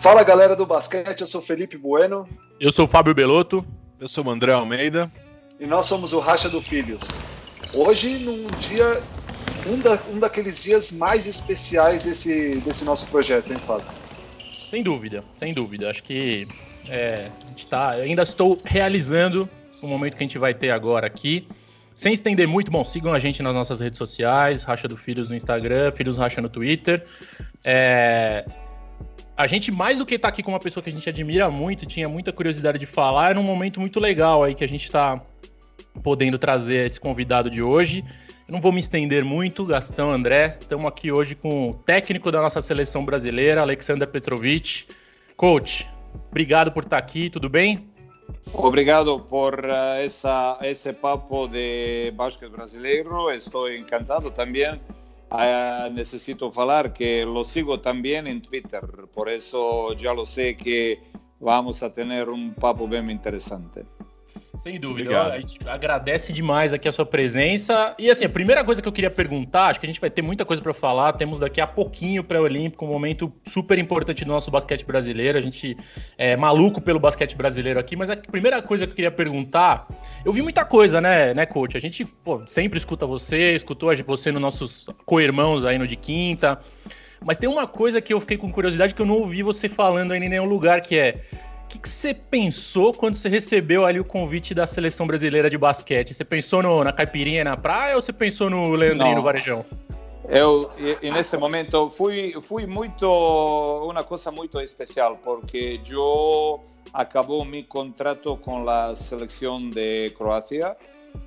Fala galera do basquete, eu sou Felipe Bueno. Eu sou Fábio Belotto. Eu sou o André Almeida. E nós somos o Racha do Filhos. Hoje, num dia, um, da, um daqueles dias mais especiais desse, desse nosso projeto, hein, Fábio? Sem dúvida, sem dúvida. Acho que é, a gente tá, ainda estou realizando o momento que a gente vai ter agora aqui. Sem estender muito, bom, sigam a gente nas nossas redes sociais, Racha do Filhos no Instagram, Filhos Racha no Twitter. É, a gente, mais do que estar tá aqui com uma pessoa que a gente admira muito, tinha muita curiosidade de falar, é um momento muito legal aí que a gente está podendo trazer esse convidado de hoje. Eu não vou me estender muito, Gastão, André. Estamos aqui hoje com o técnico da nossa seleção brasileira, Alexander Petrovic. Coach, obrigado por estar aqui, tudo bem? Obrigado por uh, essa, esse papo de basquete brasileiro. Estou encantado também. Uh, necesito falar que lo sigo também em Twitter, por isso já lo sei que vamos a ter um papo bem interessante. Sem dúvida. Obrigado. A gente agradece demais aqui a sua presença. E assim, a primeira coisa que eu queria perguntar, acho que a gente vai ter muita coisa para falar. Temos daqui a pouquinho pré-olímpico, um momento super importante do nosso basquete brasileiro. A gente é maluco pelo basquete brasileiro aqui, mas a primeira coisa que eu queria perguntar, eu vi muita coisa, né, né, coach? A gente pô, sempre escuta você, escutou você nos nossos co-irmãos aí no de quinta. Mas tem uma coisa que eu fiquei com curiosidade que eu não ouvi você falando aí em nenhum lugar, que é o que, que, você pensou quando você recebeu ali o convite da seleção brasileira de basquete? Você pensou no, na caipirinha na praia ou você pensou no Leandrinho no Varejão? Eu, e nesse momento, fui, fui muito, uma coisa muito especial, porque eu acabou meu contrato com a seleção de Croácia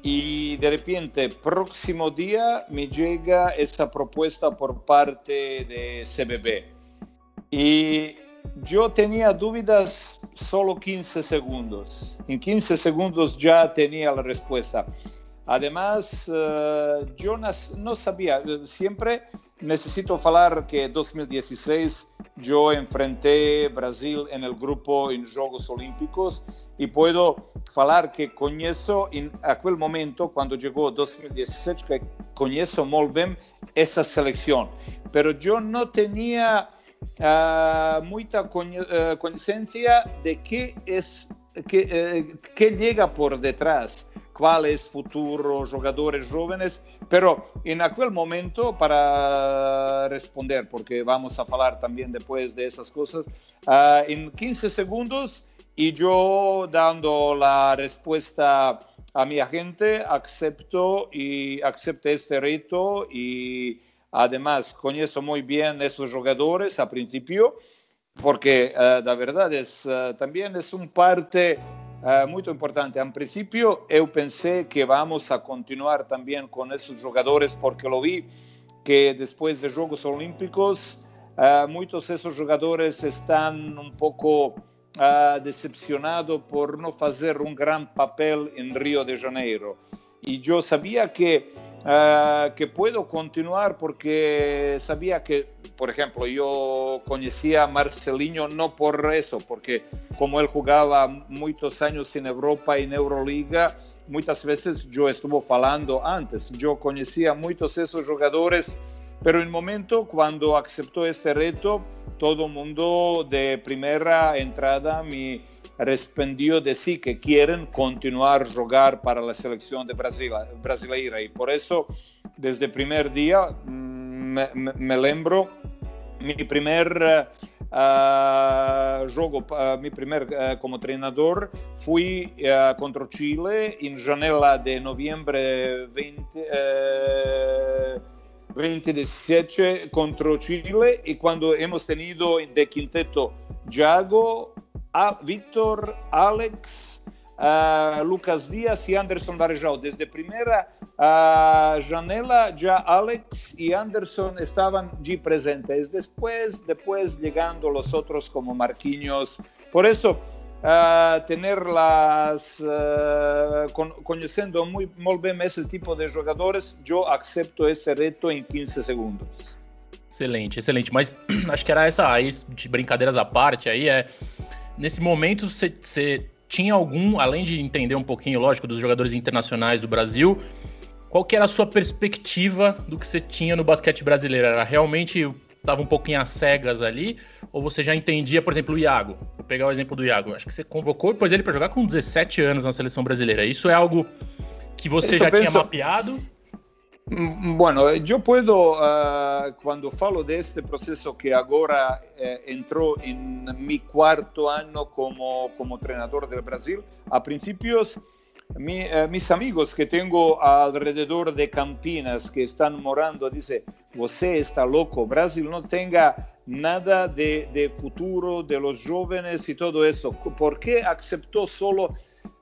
e de repente, próximo dia, me chega essa proposta por parte de CBB. E eu tinha dúvidas solo 15 segundos. En 15 segundos ya tenía la respuesta. Además, uh, yo no sabía, siempre necesito hablar que 2016 yo enfrenté Brasil en el grupo en Juegos Olímpicos y puedo hablar que conozco en aquel momento, cuando llegó 2016, que conozco muy bien esa selección. Pero yo no tenía uh, muita consciência de que é que, uh, que chega por detrás, qual é o futuro, jogadores jovens, pero em aquele momento, para responder, porque vamos a falar também depois de essas coisas, uh, em 15 segundos, e eu dando a resposta a minha gente, acepto e acepto este reto e Además, conozco muy bien esos jugadores a principio, porque uh, la verdad es, uh, también es un parte uh, muy importante. A principio, yo pensé que vamos a continuar también con esos jugadores, porque lo vi que después de Juegos Olímpicos, muchos de esos jugadores están un poco decepcionados por no hacer un gran papel en Río de Janeiro. Y yo sabía que Uh, que puedo continuar porque sabía que, por ejemplo, yo conocía a Marcelinho no por eso, porque como él jugaba muchos años en Europa y en Euroliga, muchas veces yo estuve hablando antes, yo conocía muchos de esos jugadores, pero en el momento cuando aceptó este reto, todo el mundo de primera entrada me respondió de sí que quieren continuar a jugar para la selección de Brasil, brasileira. Y por eso desde el primer día mm, me, me, me lembro mi primer uh, juego, uh, mi primer uh, como treinador fui contra Chile en janela de noviembre 20, 2017 contra Chile. Y cuando hemos tenido de quinteto Jago, a Víctor, Alex, uh, Lucas Dias e Anderson Varejão. Desde a primeira uh, janela, já Alex e Anderson estavam de presentes. Depois, depois chegando os outros como Marquinhos. Por isso, uh, tenerlas, uh, con conhecendo muito, bem esse tipo de jogadores, eu accepto esse reto em 15 segundos. Excelente, excelente. Mas acho que era essa aí, de brincadeiras à parte, aí é nesse momento você tinha algum, além de entender um pouquinho, lógico, dos jogadores internacionais do Brasil, qual que era a sua perspectiva do que você tinha no basquete brasileiro? Era realmente estava um pouquinho às cegas ali? Ou você já entendia, por exemplo, o Iago? Vou pegar o exemplo do Iago. Acho que você convocou depois ele para jogar com 17 anos na seleção brasileira. Isso é algo que você já penso... tinha mapeado? Mm, bueno, yo puedo, uh, cuando falo de este proceso que ahora eh, entró en mi cuarto año como, como entrenador del Brasil, a principios mi, eh, mis amigos que tengo alrededor de Campinas que están morando dicen, você está loco, Brasil no tenga nada de, de futuro de los jóvenes y todo eso, ¿por qué aceptó solo?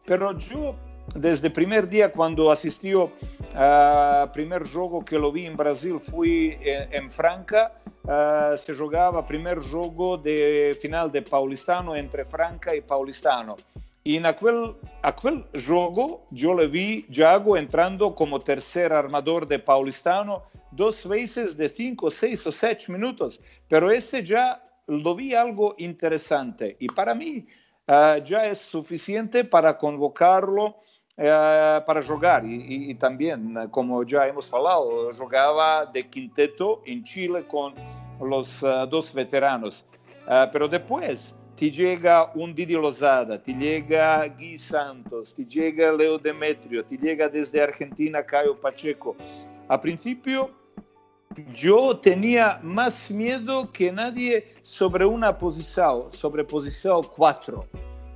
Pero yo desde el primer día cuando asistió al primer juego que lo vi en Brasil fui en, Franca, uh, se jugaba primer juego de final de Paulistano entre Franca y Paulistano. Y en aquel, aquel juego yo le vi Jago entrando como tercer armador de Paulistano dos veces de cinco, seis o siete minutos, pero ese ya lo vi algo interesante y para mí uh, ya es suficiente para convocarlo eh, para jugar. Y, también, como ya hemos hablado, jugaba de quinteto en Chile con los eh, dos veteranos. Eh, pero después te llega un Didi Lozada, te llega Gui Santos, te llega Leo Demetrio, te llega desde Argentina Caio Pacheco. A principio yo tenía más miedo que nadie sobre una posición, sobre posición 4,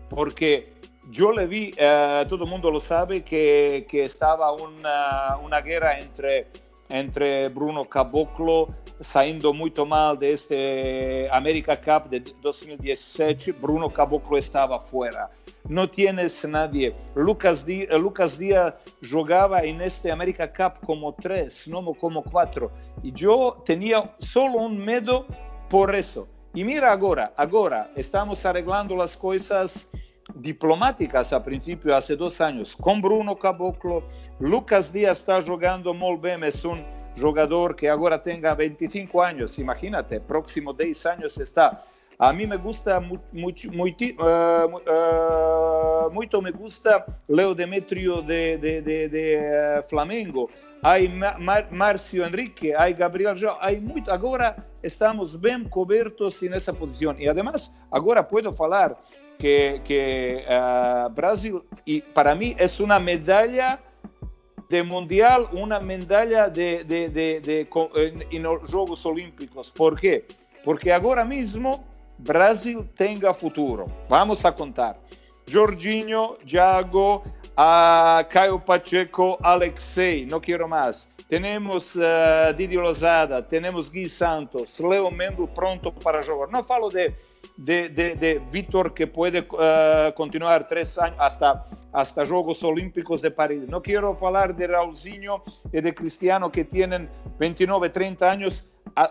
porque yo le vi, eh, todo el mundo lo sabe, que, que estaba una, una, guerra entre, entre Bruno Caboclo, saliendo muy mal de este America Cup de 2017. Bruno Caboclo estaba fuera. No tienes nadie. Lucas, Díaz, Lucas Díaz jugaba en este America Cup como tres, no como cuatro. Y yo tenía solo un miedo por eso. Y mira ahora, ahora estamos arreglando las cosas diplomáticas a principio, hace dos años, con Bruno Caboclo. Lucas Díaz está jugando muy bien, es un jugador que ahora tenga 25 años, imagínate, próximo 10 años está. A mí me gusta mucho, mucho, uh, me gusta Leo Demetrio de, de, de, de uh, Flamengo. Hay Mar Marcio Enrique, hay Gabriel João, hay muito. Agora estamos bem cobertos nessa posição. E además, agora puedo falar que, que uh, Brasil, y para mí es una medalla de mundial, una medalla de, de, de, de Olímpicos. ¿Por qué? Porque ahora mismo Brasil tenga futuro. Vamos a contar. Jorginho, Jago, a Caio Pacheco, Alexei, no quiero más. Tenemos uh, Didi Lozada, tenemos Gui Santos, Leo Mendo pronto para jugar. No falo de de, Víctor que puede uh, continuar tres años hasta, hasta Juegos Olímpicos de París. No quiero hablar de Raulzinho y de Cristiano que tienen 29, 30 años,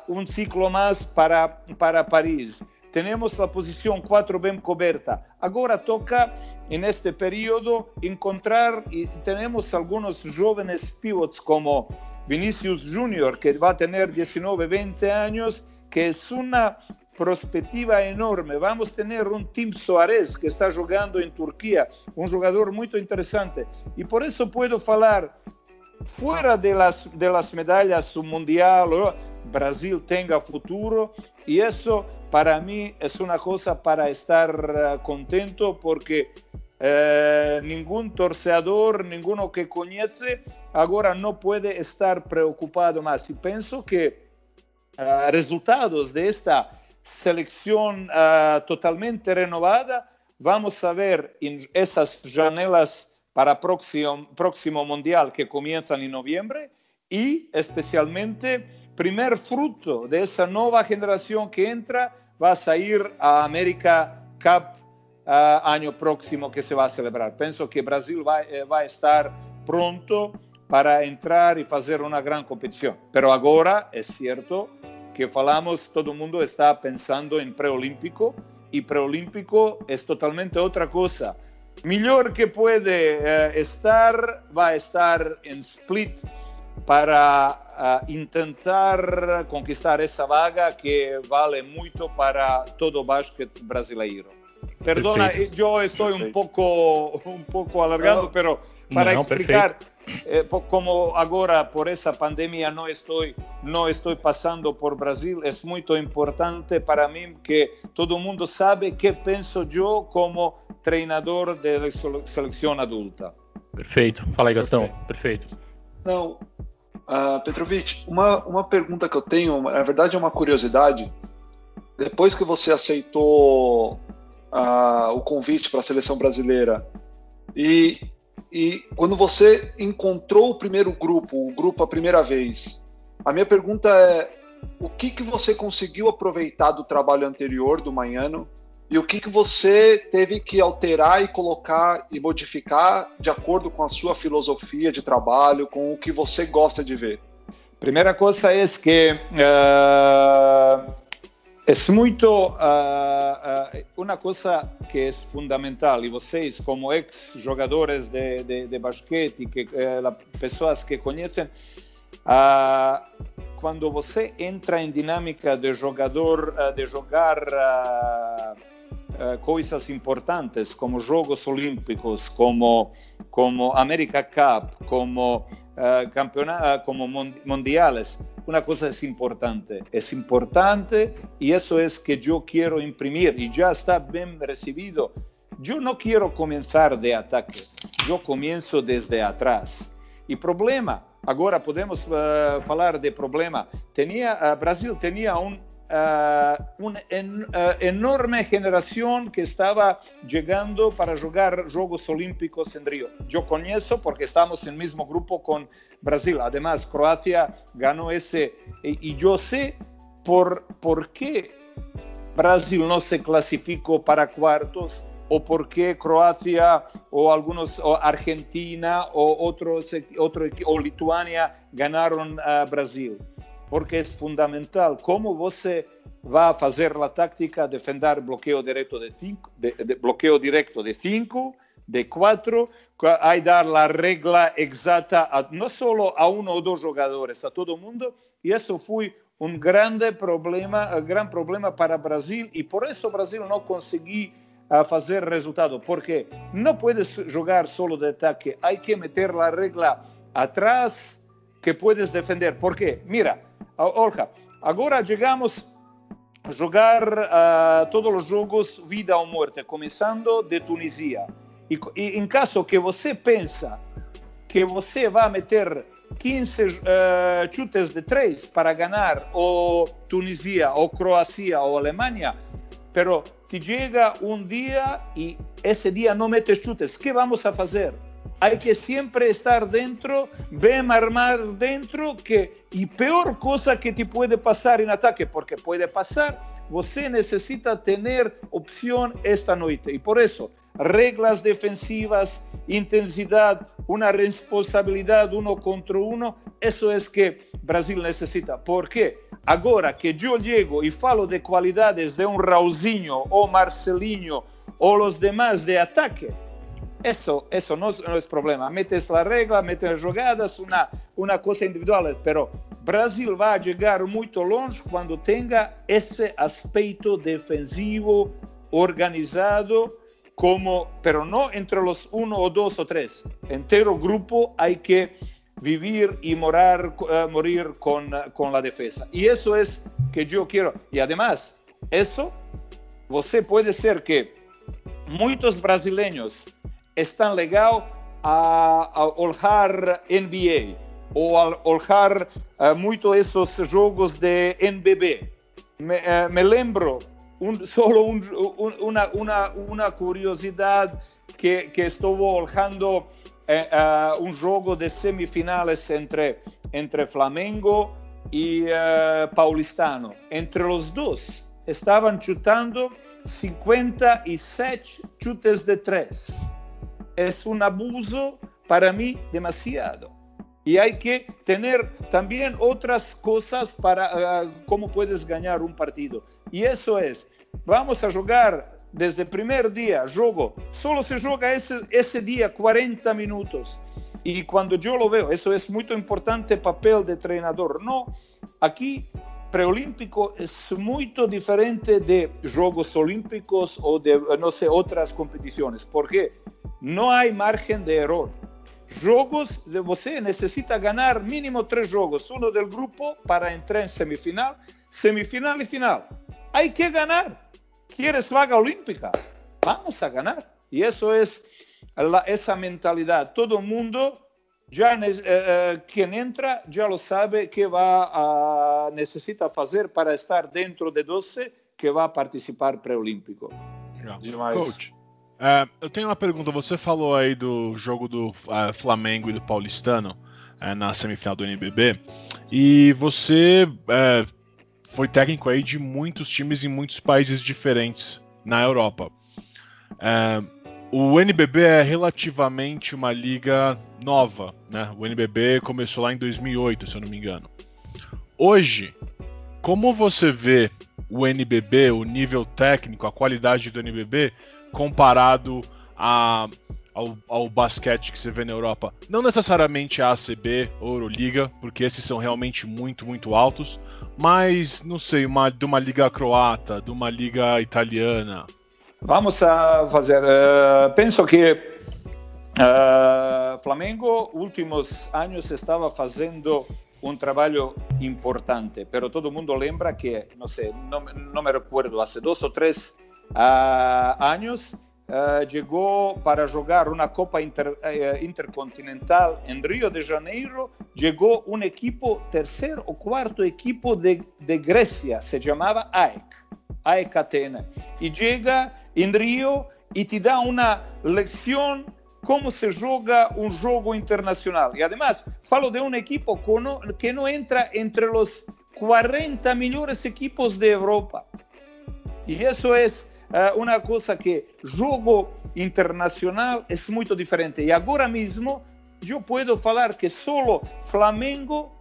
un ciclo más para, para París. Tenemos la posición 4 bien coberta. Ahora toca en este periodo encontrar y tenemos algunos jóvenes pivots como Vinicius Junior que va a tener 19, 20 años que es una perspectiva enorme. Vamos a tener un Tim Soares que está jugando en Turquía, un jugador muy interesante. Y por eso puedo hablar, fuera de las, de las medallas mundial, Brasil tenga futuro y eso para mí es una cosa para estar eh, contento porque eh, ningún torcedor, ninguno que conoce, ahora no puede estar preocupado más. Y pienso que uh, resultados de esta selección uh, totalmente renovada. Vamos a ver en esas janelas para próximo, próximo mundial que comienzan en noviembre y especialmente primer fruto de esa nueva generación que entra va a salir a América Cup uh, año próximo que se va a celebrar. Pienso que Brasil va, eh, va a estar pronto para entrar y hacer una gran competición. Pero ahora es cierto que falamos, todo el mundo está pensando en preolímpico y preolímpico es totalmente otra cosa. Mejor que puede eh, estar, va a estar en Split para uh, intentar conquistar esa vaga que vale mucho para todo básquet brasileiro. Perdona, perfecto, yo estoy perfecto. un poco, un poco alargando, no, pero para no, explicar, eh, como ahora por esa pandemia no estoy, no estoy pasando por Brasil, es muy importante para mí que todo mundo sabe qué pienso yo como treinador de la selección adulta. Perfeito. Fala aí, Gastão. Perfeito. Não, uh, Petrovic, uma, uma pergunta que eu tenho, na verdade é uma curiosidade. Depois que você aceitou uh, o convite para a seleção brasileira e, e quando você encontrou o primeiro grupo, o grupo a primeira vez, a minha pergunta é o que, que você conseguiu aproveitar do trabalho anterior do Manhano e o que, que você teve que alterar e colocar e modificar de acordo com a sua filosofia de trabalho, com o que você gosta de ver? Primeira coisa é que uh, é muito uh, uh, que é fundamental. E vocês como ex-jogadores de, de, de, basquete, que pessoas que conhecem, quando você entra em dinâmica de jogador, de jogar coisas importantes como Jogos Olímpicos, como, como America Cup, como, uh, campeonato, como mundiales, una cosa es importante, es importante y eso es que yo quiero imprimir y ya está bien recibido. Yo no quiero comenzar de ataque, yo comienzo desde atrás. Y problema, ahora podemos uh, hablar de problema. Tenía, uh, Brasil tenía un uh, una en, uh, enorme generación que estaba llegando para jugar Juegos Olímpicos en Río. Yo conozco porque estamos en el mismo grupo con Brasil. Además, Croacia ganó ese. Y, y yo sé por, por qué Brasil no se clasificó para cuartos o por qué Croacia o algunos o Argentina o otros otro, o Lituania ganaron a Brasil porque é fundamental. Como você vai a táctica, defender bloqueio direto de 5, de, de, bloqueio direto de 5, de 4, aí dar a regra exata a, não só a um ou dois jogadores, a todo mundo, e isso foi um grande problema, grande problema para o Brasil, e por isso o Brasil não conseguiu a fazer resultado, porque não puedes jogar solo de ataque, há que meter a regra atrás que puedes defender, porque, mira, Olga, agora chegamos a jogar uh, todos os jogos vida ou morte, começando de Tunísia. E, e, em caso que você pensa que você vai meter 15 uh, chutes de três para ganhar ou Tunísia, ou Croácia, ou Alemanha, pero te chega um dia e esse dia não metes chutes, que vamos a fazer? Hay que siempre estar dentro, ven armar dentro, que, y peor cosa que te puede pasar en ataque, porque puede pasar, você necesita tener opción esta noche. Y por eso, reglas defensivas, intensidad, una responsabilidad uno contra uno, eso es que Brasil necesita. ¿Por qué? Ahora que yo llego y falo de cualidades de un Raulzinho o Marcelinho o los demás de ataque, eso, eso no, es problema. Metes la regla, metes jugadas, una, una cosa individual, pero Brasil va a llegar muy longe cuando tenga ese aspecto defensivo organizado, como, pero no entre los uno o dos o tres. Entero grupo hay que vivir y morar, uh, morir con, con la defensa. Y eso es que yo quiero. Y además, eso, você puede ser que muchos brasileños estão legal a, olhar NBA ou a olhar uh, muito esses jogos de NBB. Me, uh, me lembro um, solo uma curiosidade que, estou olhando uh, um jogo de semifinais entre, entre Flamengo e Paulistano. Entre os dois estavam chutando 57 chutes de três es un abuso para mí demasiado. Y hay que tener también otras cosas para uh, cómo puedes ganar un partido. Y eso es, vamos a jugar desde el primer día, juego, solo se juega ese, ese día 40 minutos. Y cuando yo lo veo, eso es muy importante papel de entrenador. No, aquí preolímpico es muy diferente de Juegos Olímpicos o de, no sé, otras competiciones. ¿Por qué? no hay margen de error. jogos, você necessita ganhar mínimo três jogos, um do grupo para entrar em semifinal, semifinal e final. Hay que ganhar. ¿Quieres vaga olímpica? Vamos a ganar. Y eso es la, esa mentalidad. Todo mundo, ya eh, eh, quien entra, ya lo sabe que va a necesita hacer para estar dentro de 12 que vai participar pré-olímpico. Demais. Coach, uh, eu tenho uma pergunta. Você falou aí do jogo do uh, Flamengo e do Paulistano uh, na semifinal do NBB e você foi técnico aí de muitos times em muitos países diferentes na Europa. É, o NBB é relativamente uma liga nova, né? O NBB começou lá em 2008, se eu não me engano. Hoje, como você vê o NBB, o nível técnico, a qualidade do NBB comparado a ao, ao, basquete que você vê na Europa. Não necessariamente a ACB ou Euroliga, porque esses são realmente muito, muito altos, mas, não sei, uma, de uma liga croata, de uma liga italiana. Vamos a fazer. Uh, penso que uh, Flamengo, últimos anos, estava fazendo um trabalho importante, pero todo mundo lembra que, não sei, não, não me recordo, há dois ou três uh, anos Uh, llegó para jugar una Copa inter, uh, Intercontinental en Río de Janeiro, llegó un equipo, tercer o cuarto equipo de, de Grecia, se llamaba AEK, AEK Atena, y llega en Río y te da una lección cómo se juega un juego internacional. Y además, falo de un equipo que no entra entre los 40 mejores equipos de Europa. Y eso es uh, uma coisa que jogo internacional é muito diferente. E agora mesmo eu posso falar que solo Flamengo,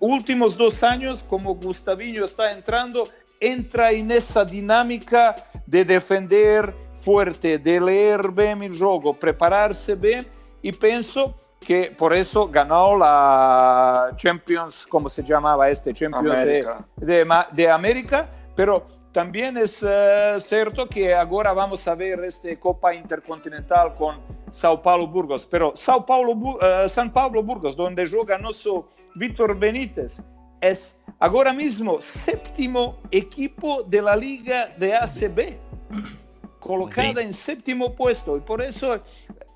últimos dois anos, como Gustavinho está entrando, entra nessa dinâmica de defender forte, de ler bem o jogo, preparar-se bem e penso que por isso ganhou a Champions, como se chamava este Champions América. De, de, de América, pero También es uh, cierto que ahora vamos a ver este Copa Intercontinental con Sao Paulo Burgos, pero Sao Paulo, uh, San Pablo Burgos, donde juega nuestro Víctor Benítez, es ahora mismo séptimo equipo de la Liga de ACB, colocada sí. en séptimo puesto. Y por eso,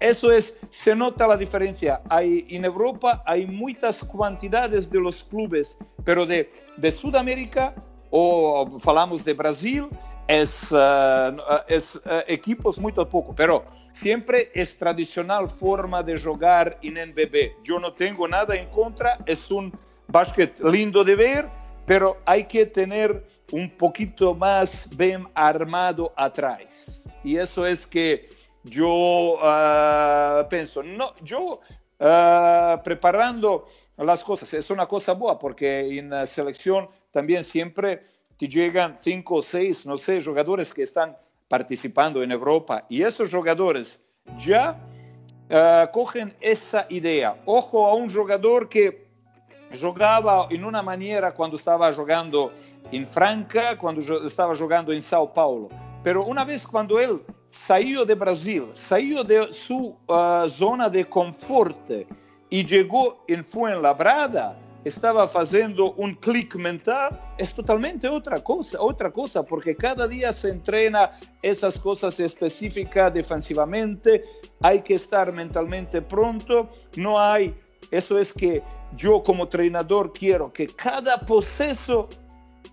eso es, se nota la diferencia. Hay, en Europa hay muchas cantidades de los clubes, pero de, de Sudamérica ou falamos de Brasil, es, uh, es uh, equipos muito pouco, pero sempre é tradicional forma de jogar em NBB. Eu não tenho nada em contra, é um basquete lindo de ver, pero hay que ter um poquito mais bem armado atrás. E isso é que eu uh, penso. No, eu preparando as coisas, é uma coisa boa, porque em seleção también siempre te llegan cinco o seis, no sé, jugadores que están participando en Europa y esos jugadores ya uh, cogen esa idea. Ojo a un jugador que jugaba en una manera cuando estaba jugando en Franca, cuando estaba jugando en Sao Paulo, pero una vez cuando él salió de Brasil, salió de su uh, zona de confort y llegó en Fuenlabrada, estava fazendo um clique mental, é totalmente outra coisa, outra coisa, porque cada dia se entrena essas coisas específicas defensivamente, há que estar mentalmente pronto, não há, isso é que eu como treinador quero que cada processo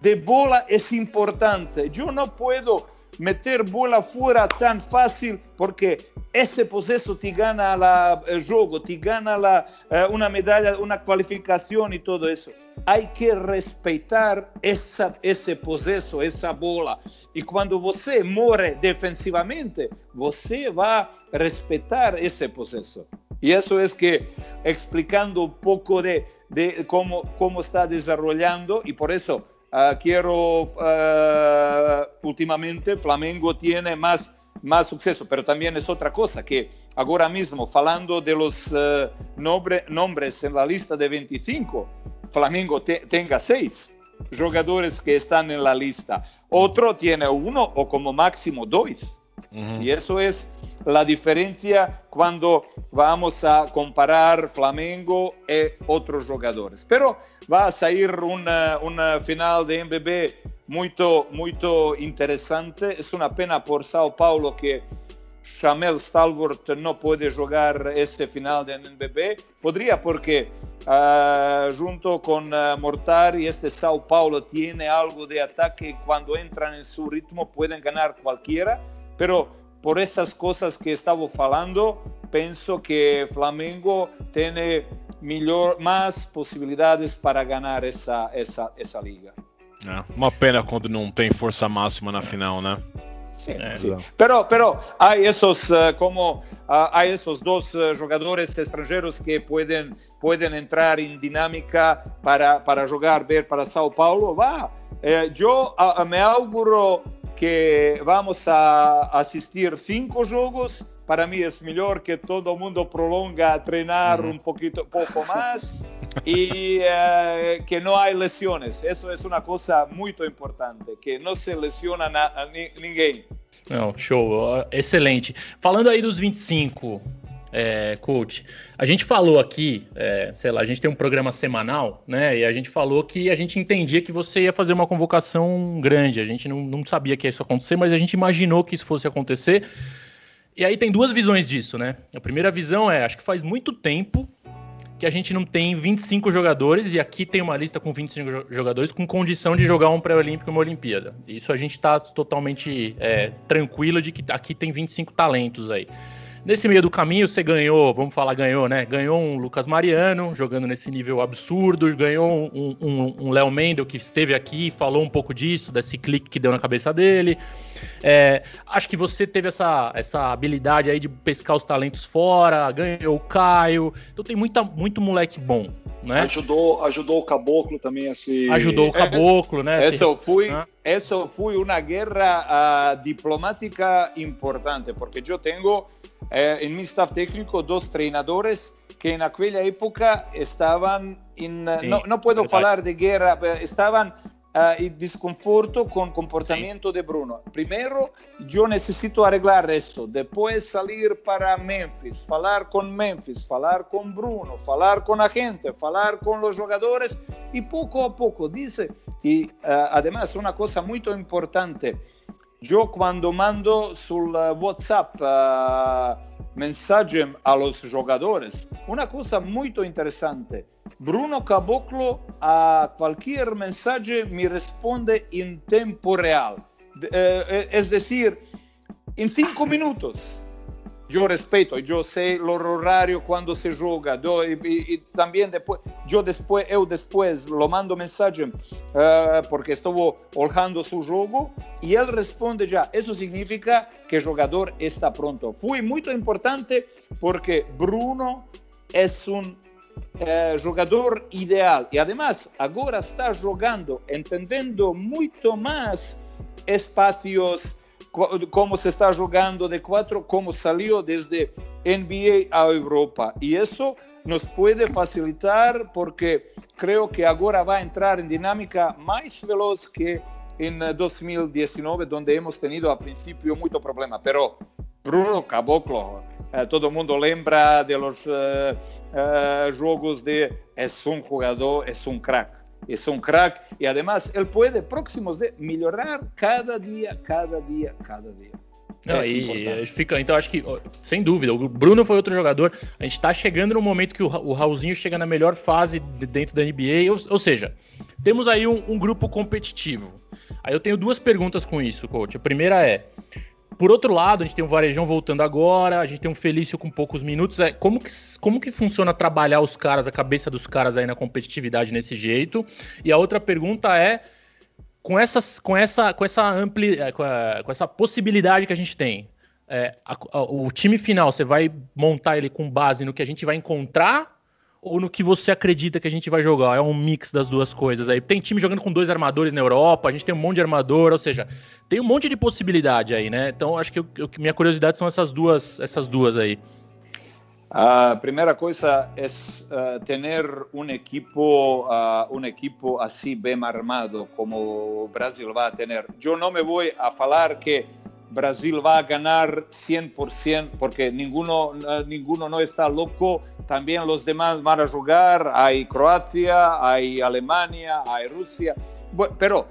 de bola é importante. Eu não posso meter bola fora tão fácil porque ese proceso te gana la, el juego, te gana eh, una medalla, una cualificación y todo eso. Hay que respetar essa, esse processo, essa bola. E quando você morre defensivamente, você vai respeitar esse processo. E isso é que, explicando um pouco de, de como, como está desenvolvendo, e por isso uh, quero, uh, últimamente, Flamengo tiene mais más suceso, pero también es otra cosa que ahora mismo, falando de los nombre, nombres en la lista de 25, Flamengo te, tenga seis jugadores que están en la lista. Otro tiene uno o como máximo dos. Y eso es la diferencia cuando vamos a comparar Flamengo y otros jugadores. Pero va a salir una, una final de MBB muy, muy interesante. Es una pena por Sao Paulo que Chamel Stalwart no puede jugar este final de NBB. Podría porque uh, junto con uh, Mortari este Sao Paulo tiene algo de ataque. Cuando entran en su ritmo pueden ganar cualquiera. Pero por esas cosas que estaba falando, pienso que Flamengo tiene mejor, más posibilidades para ganar esa, esa, esa liga. É, uma pena quando não tem força máxima na final, né? Sí, eh, sí. Pero, pero hay esos, uh, como hay esos dos uh, jugadores extranjeros que pueden, pueden entrar en dinámica para, para jugar, ver para Sao Paulo. Va, eh, yo me auguro que vamos a asistir cinco juegos. Para mí es mejor que todo el mundo prolonga a treinar un poquito, poco más y eh, que no hay lesiones. Eso es una cosa muy importante, que não se lesiona na, a ninguém. Não, show, excelente. Falando aí dos 25, é, coach, a gente falou aqui, é, sei lá, a gente tem um programa semanal, né? E a gente falou que a gente entendia que você ia fazer uma convocação grande. A gente não, não sabia que ia isso acontecer, mas a gente imaginou que isso fosse acontecer. E aí tem duas visões disso, né? A primeira visão é, acho que faz muito tempo que a gente não tem 25 jogadores, e aqui tem uma lista com 25 jogadores com condição de jogar um pré-olímpico e uma Olimpíada. Isso a gente está totalmente é, tranquilo de que aqui tem 25 talentos aí. Nesse meio do caminho, você ganhou, vamos falar, ganhou, né? Ganhou um Lucas Mariano, jogando nesse nível absurdo, ganhou um, um, um Léo Mendel, que esteve aqui, falou um pouco disso, desse clique que deu na cabeça dele. É, acho que você teve essa, essa habilidade aí de pescar os talentos fora, ganhou o Caio. Então tem muita, muito moleque bom. Né? Ajudou, ajudou o Caboclo também a se. Ajudou o Caboclo, né? Isso foi, isso foi uma guerra uh, diplomática importante, porque eu tenho eh, en mi staff técnico dos treinadores que en aquella época estaban en, sí, no, no, puedo hablar de guerra, estaban uh, en desconforto con comportamiento de Bruno. Primero, yo necesito arreglar eso, después salir para Memphis, hablar con Memphis, hablar con Bruno, hablar con la gente, hablar con los jugadores. Y poco a poco, dice, y uh, además una cosa muy importante, yo cuando mando sul WhatsApp uh, a los jugadores, una cosa muy interesante, Bruno Caboclo a cualquier mensaje me responde en tiempo real. Uh, es decir, en cinco minutos. Yo respeto, yo sé el horario cuando se juega, y, también después, yo después, después lo mando mensaje uh, porque estuvo holgando su juego y él responde ya, eso significa que el jugador está pronto. Fue muy importante porque Bruno es un uh, jugador ideal y además ahora está jugando, entendiendo mucho más espacios como se está jugando de cuatro, como salió desde NBA a Europa. Y eso nos puede facilitar porque creo que ahora va a entrar en dinámica más veloz que en 2019, donde hemos tenido a principio mucho problema. Pero Bruno Caboclo, eh, todo el mundo lembra de los eh, eh, juegos de es un jugador, es un crack es un crack y además él puede próximos de melhorar cada dia, cada dia, cada dia. Não, e fica, então acho que, sem dúvida, o Bruno foi outro jogador. A gente tá chegando no momento que o, o Raulzinho chega na melhor fase de, dentro da NBA, ou, ou seja, temos aí um, um grupo competitivo. Aí eu tenho duas perguntas com isso, coach. A primeira é: por outro lado, a gente tem o Varejão voltando agora, a gente tem um Felício com poucos minutos. É, como, que, como que funciona trabalhar os caras, a cabeça dos caras aí na competitividade nesse jeito? E a outra pergunta é, com, essas, com essa, com essa ampli, é, com, a, com essa possibilidade que a gente tem, é, a, a, o time final, você vai montar ele com base no que a gente vai encontrar ou no que você acredita que a gente vai jogar? É um mix das duas coisas aí. Tem time jogando com dois armadores na Europa, a gente tem um monte de armador, ou seja, tem um monte de possibilidade aí, né? Então acho que eu, eu, minha curiosidade são essas duas, essas duas aí. A primeira coisa é uh, ter um equipo, uh, um equipo assim bem armado como o Brasil vai ter. Eu não me vou a falar que Brasil va a ganar 100% porque ninguno, ninguno no está loco. También los demás van a jugar. Hay Croacia, hay Alemania, hay Rusia. pero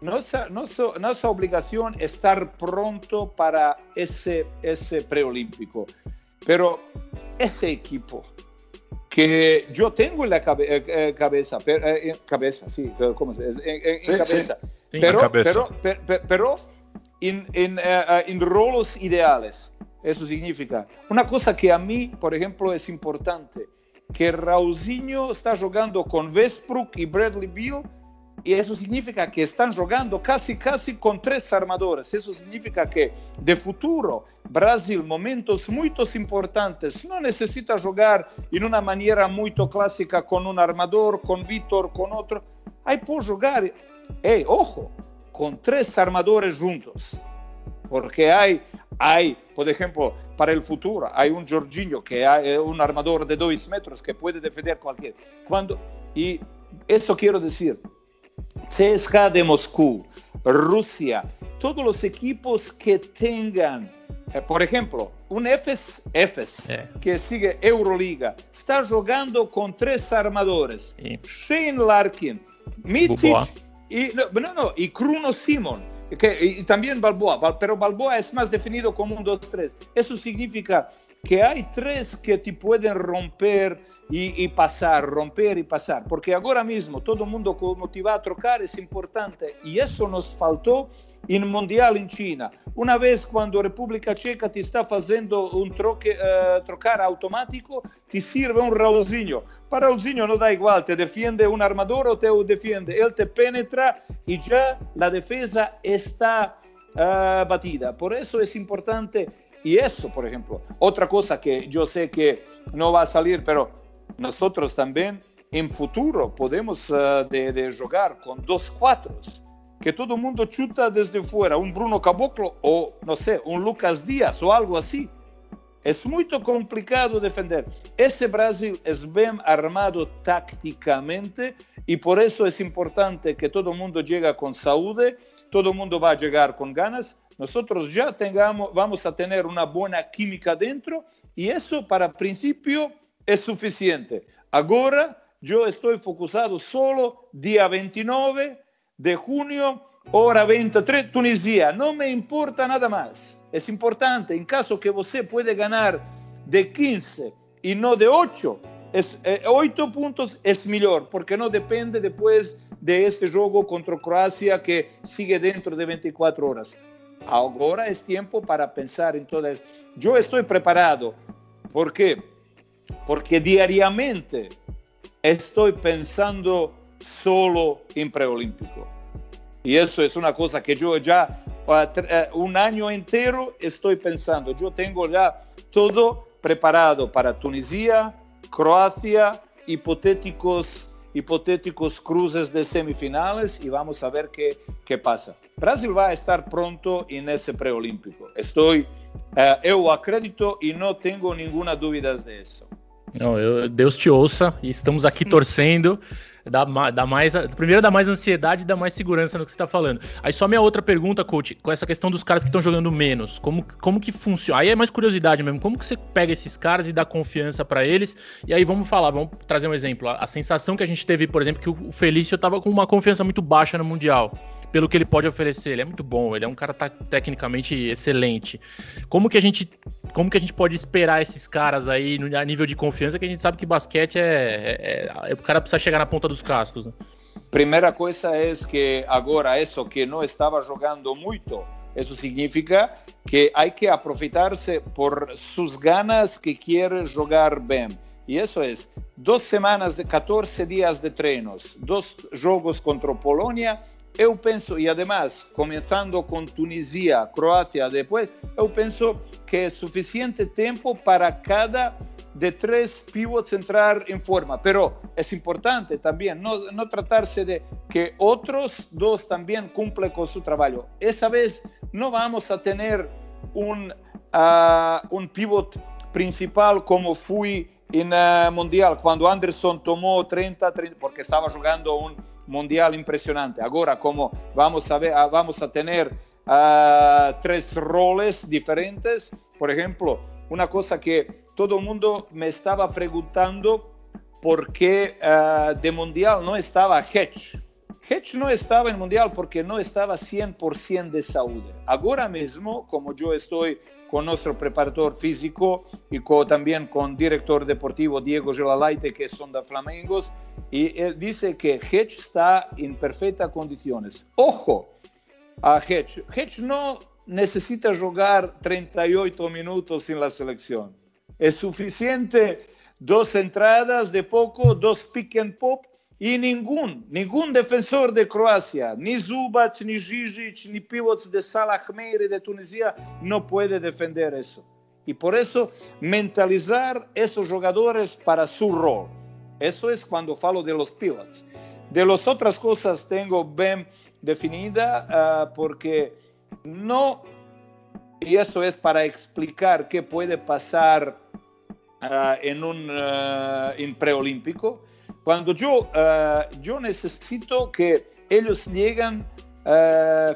nuestra, nuestra, obligación estar pronto para ese, ese preolímpico. Pero ese equipo que yo tengo en la eh, eh, cabeza, eh, cabeza, sí, ¿cómo se En, cabeza. Pero, pero, pero, en, en, en roles ideales. Eso significa una cosa que a mí, por ejemplo, es importante, que Raulzinho está jugando con Westbrook y Bradley Beal y eso significa que están jugando casi, casi con tres armadores. Eso significa que de futuro Brasil, momentos muy importantes, no necesita jugar en una manera muy clásica con un armador, con Víctor, con otro. Hay por jugar, hey, ojo, con tres armadores juntos. Porque hay, hay, por ejemplo, para el futuro, hay un Jorginho que es un armador de dos metros que puede defender cualquier. Cuando, y eso quiero decir, CSKA de Moscú, Rusia, todos los equipos que tengan, eh, por ejemplo, un EFES, EFES que sigue Euroliga, está jugando con tres armadores, Shane Larkin, Mitic y, no, no, y Kruno Simon, que, y también Balboa, pero Balboa es más definido como un 2-3. Eso significa que hay tres que te pueden romper y, pasar, romper y pasar, porque ahora mismo todo mundo como te va a trocar es importante y eso nos faltó en Mundial en China. Una vez cuando República Checa te está haciendo un troque, uh, trocar automático, te sirve un Raulzinho. Para Raulzinho no da igual, te defiende un armador o te defiende, él te penetra y ya la defensa está uh, batida. Por eso es importante y eso, por ejemplo, otra cosa que yo sé que no va a salir, pero nosotros también en futuro podemos uh, de, de, jugar con dos cuatros, que todo el mundo chuta desde fuera, un Bruno Caboclo o, no sé, un Lucas Díaz o algo así. Es muy complicado defender. Ese Brasil es bien armado tácticamente y por eso es importante que todo el mundo llegue con salud, todo el mundo va a llegar con ganas nosotros ya tengamos, vamos a tener una buena química dentro y eso para principio es suficiente. Ahora yo estoy focusado solo día 29 de junio, hora 23, Tunisia. No me importa nada más. Es importante, en caso que usted puede ganar de 15 y no de 8, es, 8 eh, puntos es mejor, porque no depende después de este juego contra Croacia que sigue dentro de 24 horas. Ahora es tiempo para pensar en todo eso. Yo estoy preparado. ¿Por qué? Porque diariamente estoy pensando solo en preolímpico. Y eso es una cosa que yo ya eh, un año entero estoy pensando. Yo tengo ya todo preparado para Tunisia, Croacia, hipotéticos hipotéticos cruces de semifinales y vamos a ver qué, qué pasa. Brasil va a estar pronto en ese preolímpico. Estoy, uh, eu acredito e não tenho nenhuma dúvida disso. Não, eu, Deus te ouça e estamos aqui torcendo. dá, dá mais. Primeiro dá mais ansiedade e dá mais segurança no que você está falando. Aí só minha outra pergunta, coach, com essa questão dos caras que estão jogando menos. Como, como que funciona? Aí é mais curiosidade mesmo. Como que você pega esses caras e dá confiança para eles? E aí vamos falar, vamos trazer um exemplo. A, a sensação que a gente teve, por exemplo, que o Felício estava com uma confiança muito baixa no Mundial pelo que ele pode oferecer. Ele é muito bom, ele é um cara tecnicamente excelente. Como que a gente, como que a gente pode esperar esses caras aí no, a nível de confiança que a gente sabe que basquete é, é, é o cara precisa chegar na ponta dos cascos. Né? Primeira coisa é que agora isso que não estava jogando muito, isso significa que há que aproveitar-se por suas ganas que quer jogar bem. E isso é duas semanas de 14 dias de treinos, dois jogos contra Polônia eu penso, e además, começando com Tunísia, Croácia, depois, eu penso que é suficiente tempo para cada de três pivots entrar em forma. Pero é importante também não, não tratar-se de que outros dois também cumplem com seu trabalho. Essa vez não vamos a ter um, uh, um pivot principal como fui em uh, Mundial, quando Anderson tomou 30, 30, porque estava jogando um mundial impresionante. Ahora, como vamos a, ver, ah, vamos a tener uh, tres roles diferentes. Por ejemplo, una cosa que todo el mundo me estaba preguntando, ¿por qué uh, de Mundial no estaba Hedge? Hedge no estaba en Mundial porque no estaba 100% de salud. Ahora mismo, como yo estoy con nuestro preparador físico y también con director deportivo Diego Gelalaite, que son de Flamengos, y él dice que Hedge está en perfectas condiciones. Ojo a Hedge. Hedge no necesita jugar 38 minutos en la selección. Es suficiente dos entradas de poco, dos pick and pop y ningún, ningún defensor de Croacia, ni Zubac, ni Žižić, ni pivots de Salah Meire de Tunisia no puede defender eso. Y por eso mentalizar esos jugadores para su rol. Eso es cuando falo de los pivots. De las otras cosas tengo bien definida uh, porque no, y eso es para explicar qué puede pasar uh, en un uh, en preolímpico, cuando yo, yo necesito que ellos lleguen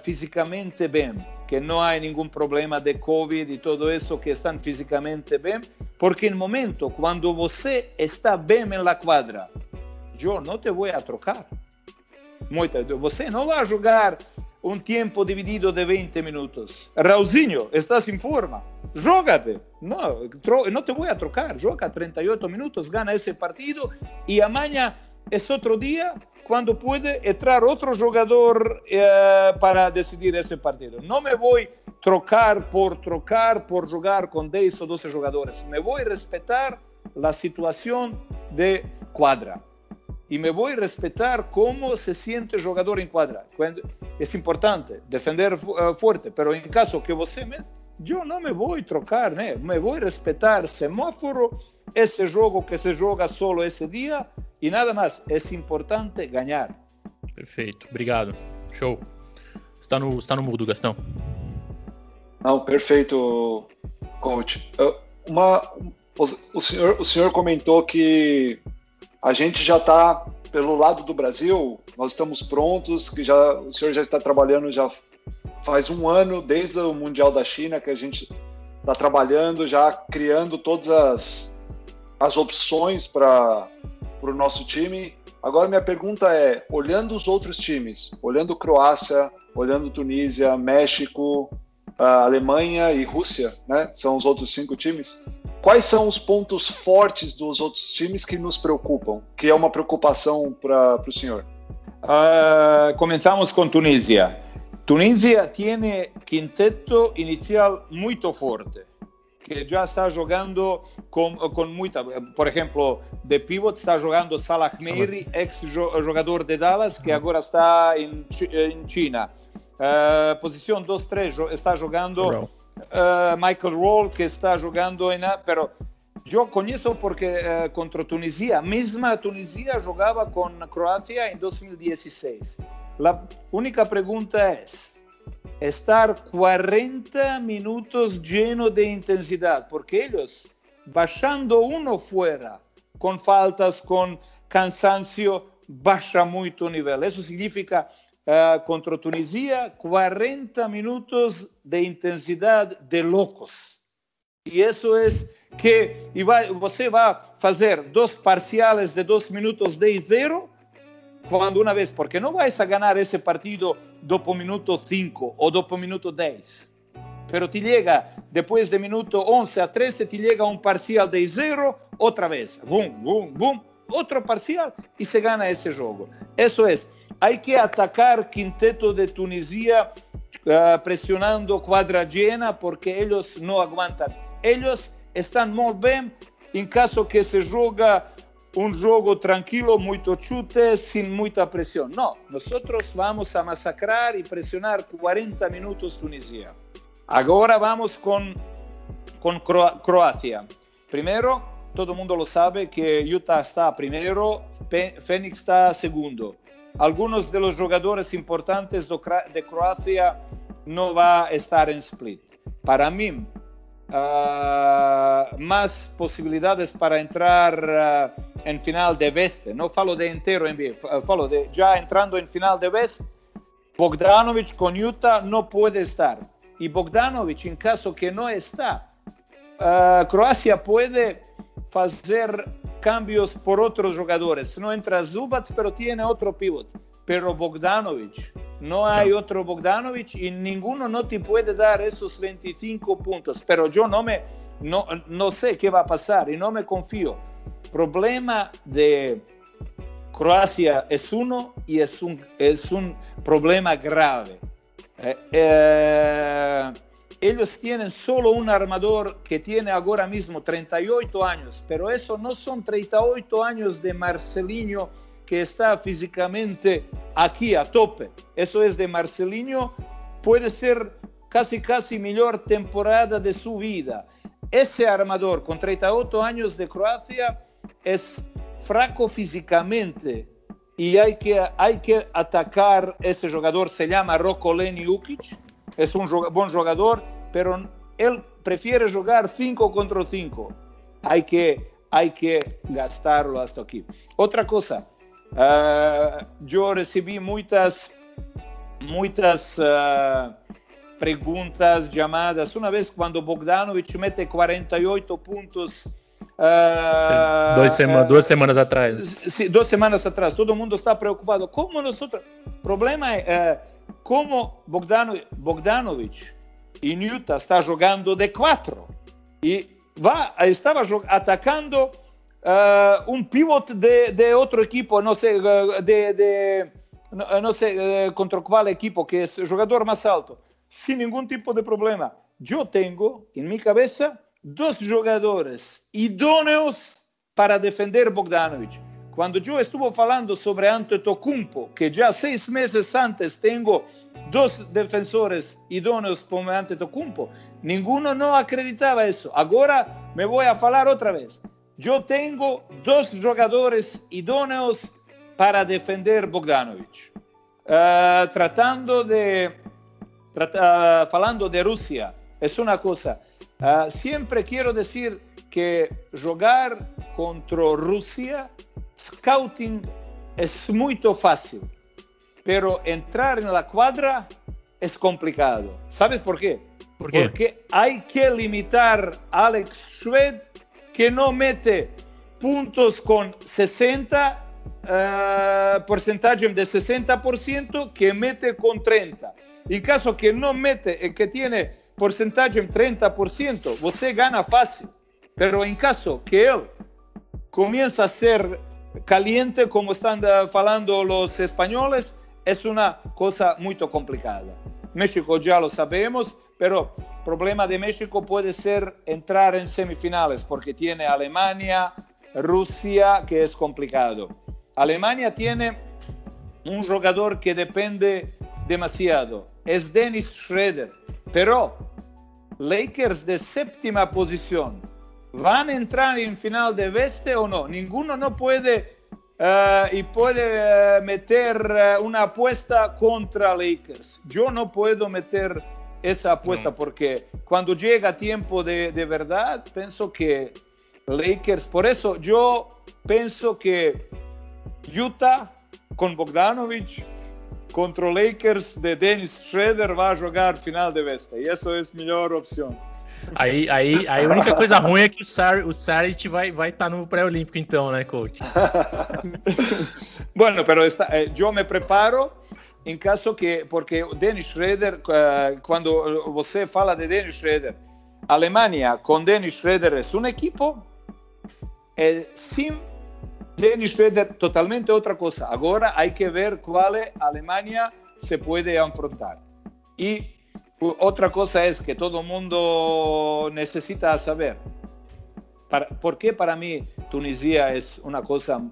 físicamente bien, que no hay ningún problema de COVID y todo eso, que están físicamente bien, porque el momento cuando você está bien en la yo no te voy a trocar. Muita, você não vai jogar um tempo dividido de 20 minutos. Raulzinho, estás em forma? Jógate. Não, não te vou a trocar. Joga 38 minutos, gana esse partido e amanhã é outro dia quando pode entrar outro jogador eh, para decidir esse partido. Não me vou trocar por trocar, por jogar com 10 ou 12 jogadores. Me respeitar a situação de quadra y me voy a respetar cómo se siente el jugador en cuadra. Es importante defender uh, fuerte, pero en caso que você me, yo no me voy a trocar, né? me voy a respetar semáforo, ese juego que se juega solo ese día y nada más. Es importante ganar. Perfeito, obrigado. Show. Está no, está no mudo, Gastão. Não, perfeito, coach. Uma, o, senhor, o senhor comentou que a gente já está pelo lado do Brasil, nós estamos prontos, que já o senhor já está trabalhando já faz um ano desde o Mundial da China que a gente está trabalhando, já criando todas as, as opções para o nosso time. Agora minha pergunta é, olhando os outros times, olhando Croácia, olhando Tunísia, México, Alemanha e Rússia, né? São os outros cinco times. Quais são os pontos fortes dos outros times que nos preocupam, que é uma preocupação para o senhor? Uh, começamos com Tunísia. Tunísia tem quinteto inicial muito forte, que já está jogando com, com muita. Por exemplo, de pivot está jogando Salah Meiri, ex-jogador de Dallas, que agora está em, em China. Uh, posição 2-3 está jogando uh, Michael Roll que está jogando en... Pero yo conozco porque uh, contra Tunisia, misma Tunisia jugaba con Croacia en 2016. La única pregunta es, estar 40 minutos lleno de intensidad, porque ellos, bajando uno fuera, con faltas, con cansancio, baja mucho nivel. Eso significa uh, contra Tunisia, 40 minutos de intensidade de loucos. E isso é que e vai, você vai fazer dois parciais de dois minutos de zero quando uma vez, porque não vais a ganhar esse partido dopo minuto 5 ou dopo minuto 10. Pero te chega, depois de minuto 11 a 13, te chega um parcial de zero, outra vez, bum, bum, bum, outro parcial e se ganha esse jogo. Isso é hay que atacar quinteto de Tunisia uh, presionando cuadra llena porque ellos no aguantan. Ellos están muy bien en caso que se juega un juego tranquilo, muy chute, sin mucha presión. No, nosotros vamos a masacrar y presionar 40 minutos Tunisia. Ahora vamos con, con Croacia. Primero, todo el mundo lo sabe que Utah está primero, Phoenix está segundo algunos de los jugadores importantes de Croacia no va a estar en split. Para mí, uh, más posibilidades para entrar uh, en final de veste. No falo de entero NBA, de ya entrando en final de veste. Bogdanovic con Utah no puede estar. Y Bogdanovic, en caso que no está, uh, Croacia puede hacer cambios por otros jugadores. No entra Zubac, pero tiene otro pivot. Pero Bogdanovic, no hay otro Bogdanovic y ninguno no te puede dar esos 25 puntos. Pero yo no me, no, no sé qué va a pasar y no me confío. Problema de Croacia es uno y es un, es un problema grave. Eh, eh, ellos tienen solo un armador que tiene ahora mismo 38 años, pero eso no son 38 años de Marcelinho que está físicamente aquí a tope. Eso es de Marcelinho, puede ser casi casi mejor temporada de su vida. Ese armador con 38 años de Croacia es fraco físicamente y hay que, hay que atacar ese jugador, se llama Roko Leni Ukic, es un buen jugador, pero él prefiere jugar 5 contra 5. Hay que, hay que gastarlo hasta aquí. Otra cosa, uh, yo recibí muchas, muchas uh, perguntas, llamadas. Uma vez, quando Bogdanovic mete 48 pontos. Uh, dois sema, uh, duas semanas atrás. Sim, duas semanas atrás. Todo mundo está preocupado. Como nós. O problema é como Bogdano, Bogdanovic em Utah está jogando de quatro e va, estava atacando um pivot de, outro equipo, não sei, de, de sei contra qual equipo, que é jogador mais alto sin ningún tipo de problema. Yo tengo en mi cabeza dos jugadores idóneos para defender Bogdanovic. Cuando yo estuve hablando sobre Antetokounmpo, que ya seis meses antes tengo dos defensores idóneos como Antetokounmpo, ninguno no acreditaba eso. Ahora me voy a hablar otra vez. Yo tengo dos jugadores idóneos para defender Bogdanovic. Uh, tratando de Trata, falando de Rusia, es una cosa. Uh, siempre quiero decir que jugar contra Rusia, scouting es muy fácil, pero entrar en la cuadra es complicado. ¿Sabes por qué? ¿Por qué? Porque hay que limitar a Alex Schwed que no mete puntos con 60 uh, porcentaje de 60% que mete con 30. En caso que no mete, que tiene porcentaje en 30%, usted gana fácil. Pero en caso que él comienza a ser caliente, como están hablando los españoles, es una cosa muy complicada. México ya lo sabemos, pero problema de México puede ser entrar en semifinales, porque tiene Alemania, Rusia, que es complicado. Alemania tiene un jugador que depende demasiado, es Dennis Schroeder, pero Lakers de séptima posición, ¿van a entrar en final de veste o no? Ninguno no puede uh, y puede uh, meter uh, una apuesta contra Lakers. Yo no puedo meter esa apuesta no. porque cuando llega tiempo de, de verdad, pienso que Lakers, por eso yo pienso que Utah con Bogdanovich contra Lakers de Dennis Schroeder vai jogar final de vesta. E essa é a melhor opção. Aí, aí, aí a única coisa ruim é que o, Sar, o Saric vai estar vai tá no pré-olímpico, então, né, coach? bueno, pero está, eh, yo me preparo em caso que, porque Dennis Schroeder, quando você fala de Dennis Schroeder, Alemanha com Dennis Schroeder é um equipo, é, sim Dennis Schroeder, totalmente otra cosa. Ahora hay que ver cuál Alemania se puede afrontar. Y otra cosa es que todo el mundo necesita saber. Para, ¿Por qué para mí Tunisia es una cosa,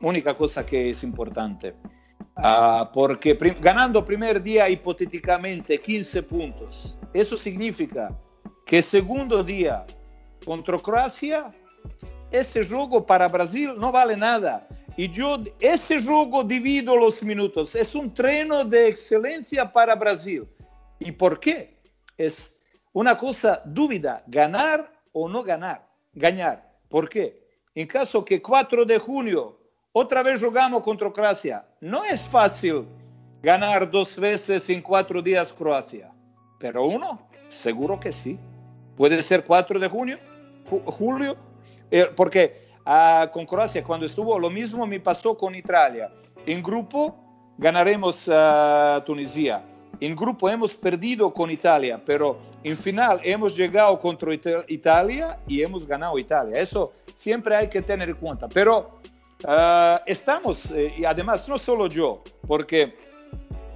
única cosa que es importante? Uh, porque prim ganando primer día hipotéticamente 15 puntos, eso significa que segundo día contra Croacia esse jogo para Brasil não vale nada. E eu, esse jogo divido os minutos. É um treino de excelência para Brasil. E por quê? É uma coisa dúvida, ganhar ou não ganhar. Ganhar. Por quê? Em caso que 4 de junho outra vez jogamos contra a Croácia, não é fácil ganar dos veces en cuatro días Croacia. Pero uno, seguro que sí. Puede ser 4 de junio, julio, porque ah, con Croacia cuando estuvo lo mismo me pasó con Italia. En grupo ganaremos a Tunisia. En grupo hemos perdido con Italia, pero en final hemos llegado contra Italia y hemos ganado Italia. Eso siempre hay que tener en cuenta. Pero ah, estamos, eh, y además no solo yo, porque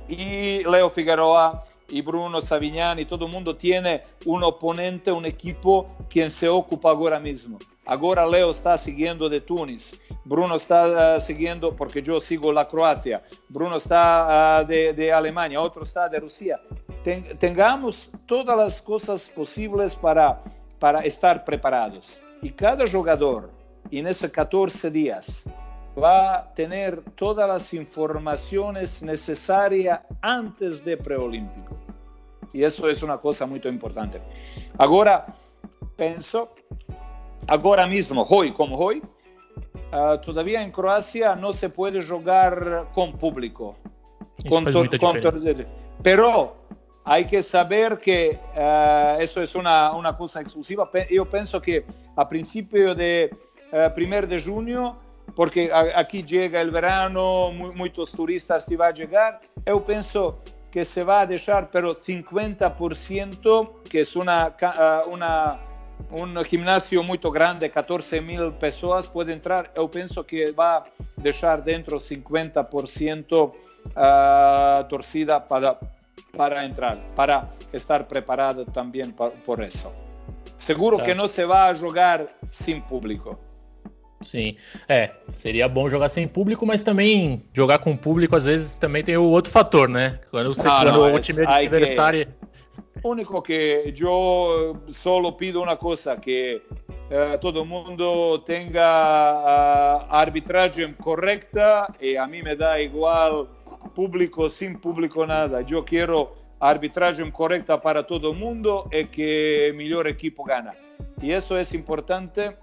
y Leo Figueroa y Bruno Savignani, todo el mundo tiene un oponente, un equipo quien se ocupa ahora mismo. Ahora Leo está siguiendo de Túnez, Bruno está uh, siguiendo, porque yo sigo la Croacia, Bruno está uh, de, de, Alemania, otro está de Rusia. Ten, tengamos todas las cosas posibles para, para estar preparados. Y cada jugador en esos 14 días va a tener todas las informaciones necesarias antes de preolímpico. Y eso es una cosa muy importante. Ahora, pienso, ahora mismo, hoy como hoy, uh, todavía en Croacia no se puede jugar con público. Con con pero hay que saber que uh, eso es una, una, cosa exclusiva. Yo pienso que a principio de uh, primer de junio porque aqui chega o verano, muitos turistas te vão chegar. Eu penso que se vai deixar, pero 50%, que é uma, uma, um ginásio muito grande, 14 mil pessoas podem entrar. Eu penso que vai deixar dentro 50% a torcida para, para entrar, para estar preparado também por isso. Seguro que não se vai jogar sem público. Sim, é, seria bom jogar sem público, mas também jogar com público às vezes também tem o outro fator, né? Quando, você, ah, quando o time adversário. Que... Único que eu solo pido uma coisa, que eh, todo mundo tenha a arbitragem correta e a mim me dá igual público, sem público, nada. Eu quero arbitragem correta para todo mundo e que o melhor equipo gana. E isso é importante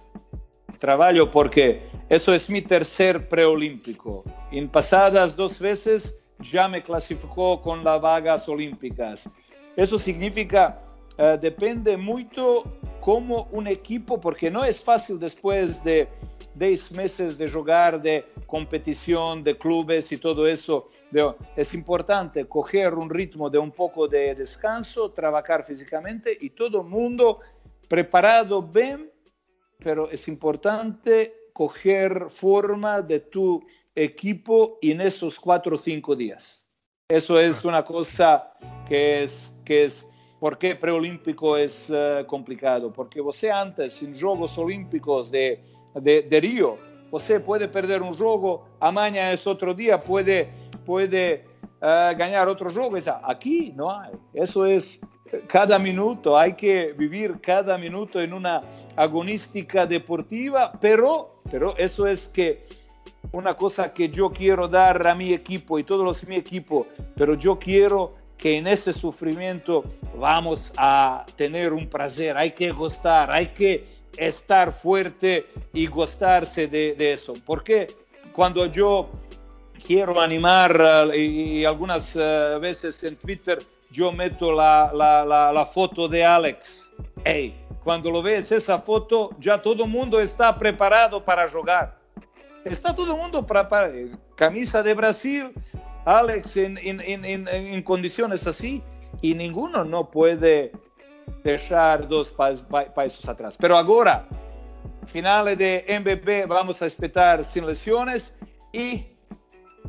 trabajo porque eso es mi tercer preolímpico. En pasadas dos veces ya me clasificó con las vagas olímpicas. Eso significa, uh, depende mucho como un equipo, porque no es fácil después de 10 meses de jugar, de competición, de clubes y todo eso. Es importante coger un ritmo de un poco de descanso, trabajar físicamente y todo el mundo preparado bien pero es importante coger forma de tu equipo en esos cuatro o cinco días. Eso es una cosa que es, que es ¿Por qué preolímpico es uh, complicado? Porque você antes, en Juegos Olímpicos de, de, de, Río, você puede perder un juego, mañana es otro día, puede, puede uh, ganar otro juego. Aquí no hay. Eso es cada minuto, hay que vivir cada minuto en una agonística deportiva, pero, pero eso es que una cosa que yo quiero dar a mi equipo y todos los mi equipo, pero yo quiero que en ese sufrimiento vamos a tener un placer, hay que gustar, hay que estar fuerte y gustarse de, de eso. Porque cuando yo quiero animar uh, y, y, algunas uh, veces en Twitter yo meto la, la, la, la foto de Alex, hey, cuando lo ves esa foto, ya todo el mundo está preparado para jugar. Está todo el mundo para, para camisa de Brasil, Alex en, en, en, en, condiciones así, y ninguno no puede dejar dos pasos atrás. Pero ahora, finales de MBB, vamos a esperar sin lesiones y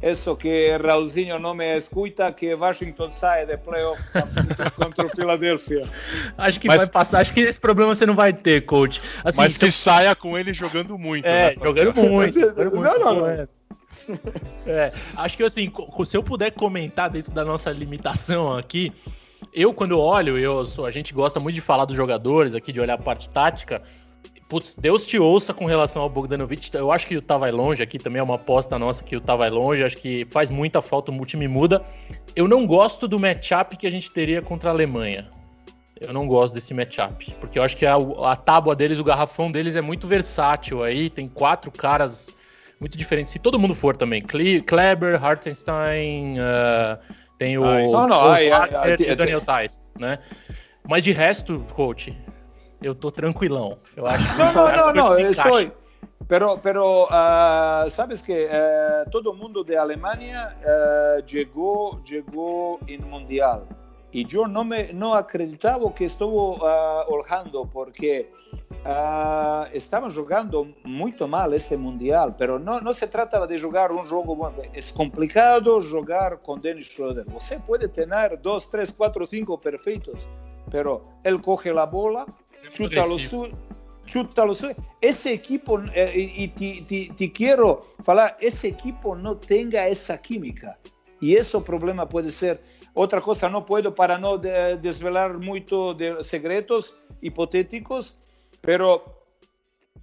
eso que Raulzinho não me escuta, que Washington sai de playoff contra o Philadelphia. Acho que Mas... vai passar, acho que esse problema você não vai ter, coach. Assim, Mas que eu... saia com ele jogando muito. É, né, jogando muito. jogando muito. Não, não, não. É, acho que assim, se eu puder comentar dentro da nossa limitação aqui, eu quando olho, eu sou, a gente gosta muito de falar dos jogadores aqui, de olhar a parte tática. Putz, Deus te ouça com relação ao Bogdanovic. Eu acho que o Tá vai longe aqui também é uma aposta nossa que o Tá vai longe. Acho que faz muita falta, o time muda. Eu não gosto do matchup que a gente teria contra a Alemanha. Eu não gosto desse matchup, porque eu acho que a, a tábua deles, o garrafão deles é muito versátil aí. Tem quatro caras muito diferente. Se todo mundo for também, Kleber, Hartenstein, uh, tem o, não, não, o, ai, ai, ai, e o Daniel Tais, né? Mas de resto, coach, eu tô tranquilão. Eu acho que não, não, não, não, estou. Pero, pero uh, sabes que uh, todo mundo de Alemania uh, llegó, llegó en mundial y yo no me no acreditaba que estuvo holgando porque estaban jugando muy mal ese mundial, pero no, no se trata de jugar un juego, es complicado jugar con Dennis Schroeder. Usted puede tener dos, tres, cuatro, cinco perfectos, pero él coge la bola, chuta lo suyo chuta lo Ese equipo, eh, y te, te, te, quiero falar, ese equipo no tenga esa química. Y eso problema puede ser. Otra cosa, no puedo para de, desvelar mucho de secretos hipotéticos, pero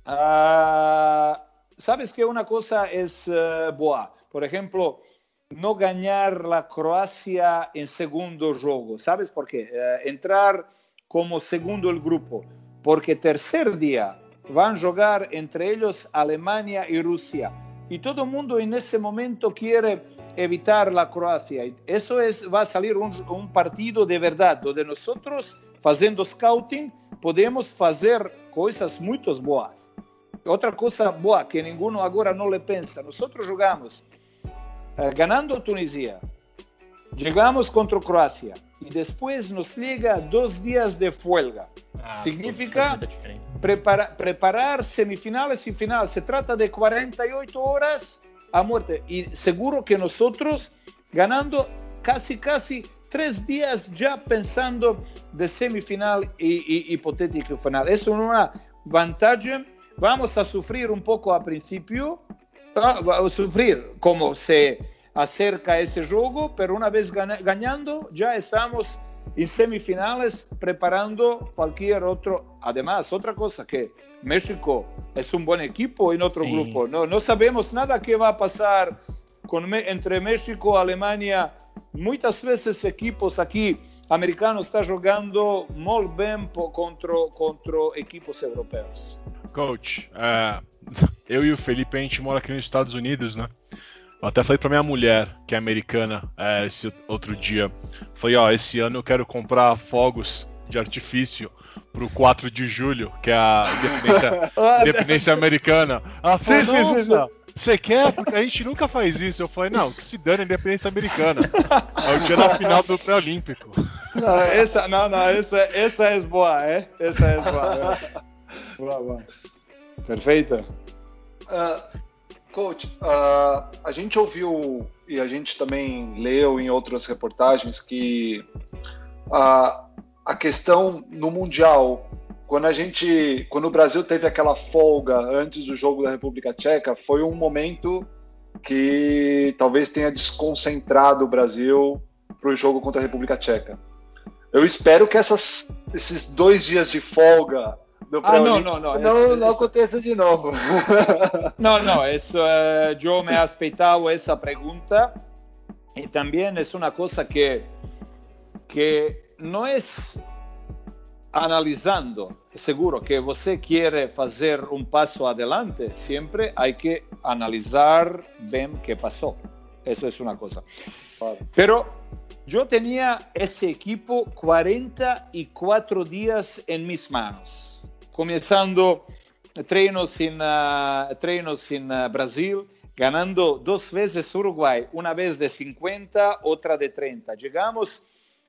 uh, sabes que una cosa es uh, boa. Por ejemplo, no ganar la Croacia en segundo juego. ¿Sabes por qué? Uh, entrar como segundo el grupo porque tercer día van a jugar entre ellos Alemania y Rusia. Y todo el mundo en ese momento quiere evitar la Croacia. Eso es, va a salir un, un partido de verdad, donde nosotros, haciendo scouting, podemos hacer cosas muy boas. Otra cosa boa que ninguno ahora no le piensa, nosotros jugamos eh, ganando Tunisia, llegamos contra Croacia y después nos llega dos días de huelga. Ah, Significa prepara, preparar semifinales y final. Se trata de 48 horas a muerte. Y seguro que nosotros ganando casi, casi tres días ya pensando de semifinal y, hipotético final. Es una ventaja. Vamos a sufrir un poco a principio, a sufrir como se acerca ese juego, pero una vez ganando ya estamos en semifinales preparando cualquier otro. Además, otra cosa que México es un buen equipo en otro sí. grupo. No, no sabemos nada que va a pasar con, entre México y Alemania. Muchas veces equipos aquí americanos están jugando muy bien contra, contra equipos europeus. Coach, uh, eu e o Felipe a gente mora aqui nos Estados Unidos, né? Eu até falei pra minha mulher, que é americana, é, esse outro dia. Falei, ó, esse ano eu quero comprar fogos de artifício pro 4 de julho, que é a independência, independência americana. Ela falou, sim, sim, sim, sim. Você quer? Porque a gente nunca faz isso. Eu falei, não, que se dane a independência americana. É o dia da final do pré-olímpico. Não, essa, não, não, essa, essa é boa, é? Essa é boa. É. Boa, boa. Perfeito. Uh, Coach, uh, a gente ouviu e a gente também leu em outras reportagens que uh, a questão no Mundial, quando a gente, quando o Brasil teve aquela folga antes do jogo da República Tcheca, foi um momento que talvez tenha desconcentrado o Brasil para o jogo contra a República Tcheca. Eu espero que essas, esses dois dias de folga ah, no, no, no. No, no acontece de nuevo. no, no, eso, eh, yo me he esperado esa pregunta y también es una cosa que, que no es analizando, seguro que usted quiere hacer un paso adelante, siempre hay que analizar bien qué pasó. Eso es una cosa. Pero yo tenía ese equipo 44 días en mis manos começando treinos em, uh, treinos em uh, Brasil, ganhando duas vezes Uruguai, uma vez de 50, outra de 30. Chegamos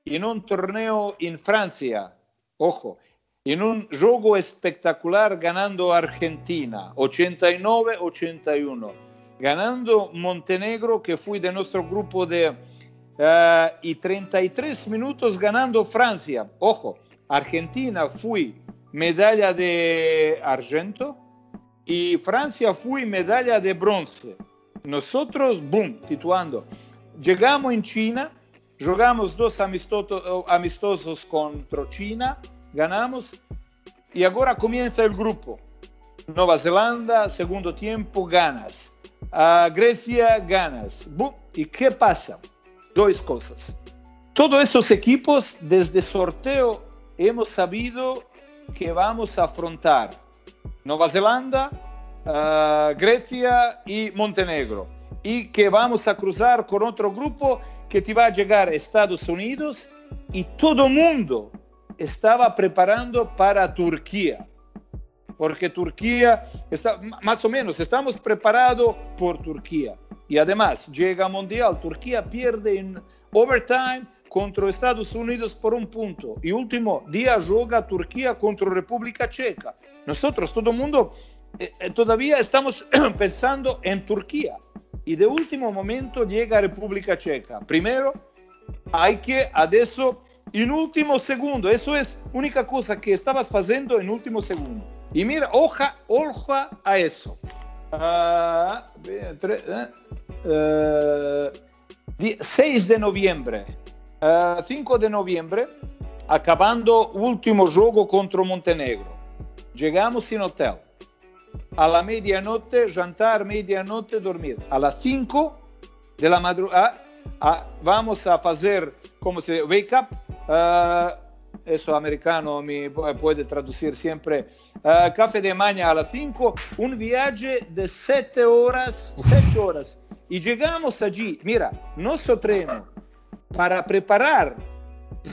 em um torneio em França, ojo, em um jogo espectacular, ganhando Argentina, 89-81. Ganhando Montenegro, que foi de nosso grupo de... Uh, e 33 minutos ganhando França. Ojo, Argentina foi medalla de argento y Francia fue medalla de bronce. Nosotros, boom, tituando. Llegamos en China, jugamos dos amistosos contra China, ganamos y ahora comienza el grupo. Nueva Zelanda, segundo tiempo, ganas. A Grecia, ganas. Boom. ¿Y qué pasa? Dos cosas. Todos esos equipos, desde sorteo, hemos sabido que vamos a afrontar Nueva Zelanda uh, Grecia y Montenegro. Y que vamos a cruzar con otro grupo que te va a llegar a Estados Unidos y todo el mundo estaba preparando para Turquía. Porque Turquía está más o menos, estamos preparados por Turquía. Y además llega Mundial, Turquía pierde en overtime contra Estados Unidos por un punto. Y último día juega Turquía contra República Checa. Nosotros, todo mundo, eh, eh, todavía estamos pensando en Turquía. Y de último momento llega República Checa. Primero, hay que, adesso, en último segundo, eso es única cosa que estabas haciendo en último segundo. Y mira, hoja, hoja a eso. Uh, 6 de noviembre. 5 de noviembre, acabando último juego contra Montenegro. Llegamos sin hotel. A la medianoche, jantar, medianoche, dormir. A las 5 de la madrugada, vamos a hacer, como se wake up, uh, eso americano me puede traducir siempre, uh, café de mañana a las 5, un viaje de 7 horas, 7 horas. Y llegamos allí, mira, nuestro treno para preparar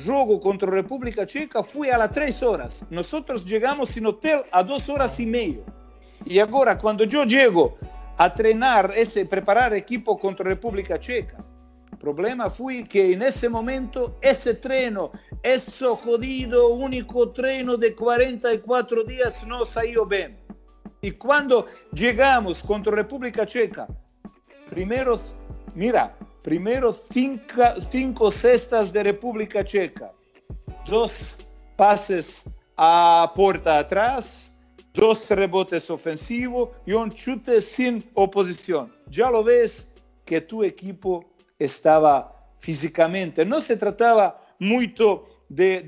juego contra República Checa fue a las 3 horas. Nosotros llegamos sin hotel a 2 horas y medio. Y ahora cuando yo llego a trenar, ese, preparar equipo contra República Checa, problema fue que en ese momento ese treno, ese jodido único treno de 44 días no salió bien. Y cuando llegamos contra República Checa, primeros, mira, primero cinco, cestas de República Checa, dos pases a puerta atrás, dos rebotes ofensivos y un chute sin oposición. Ya lo ves que tu equipo estaba físicamente. No se trataba mucho de,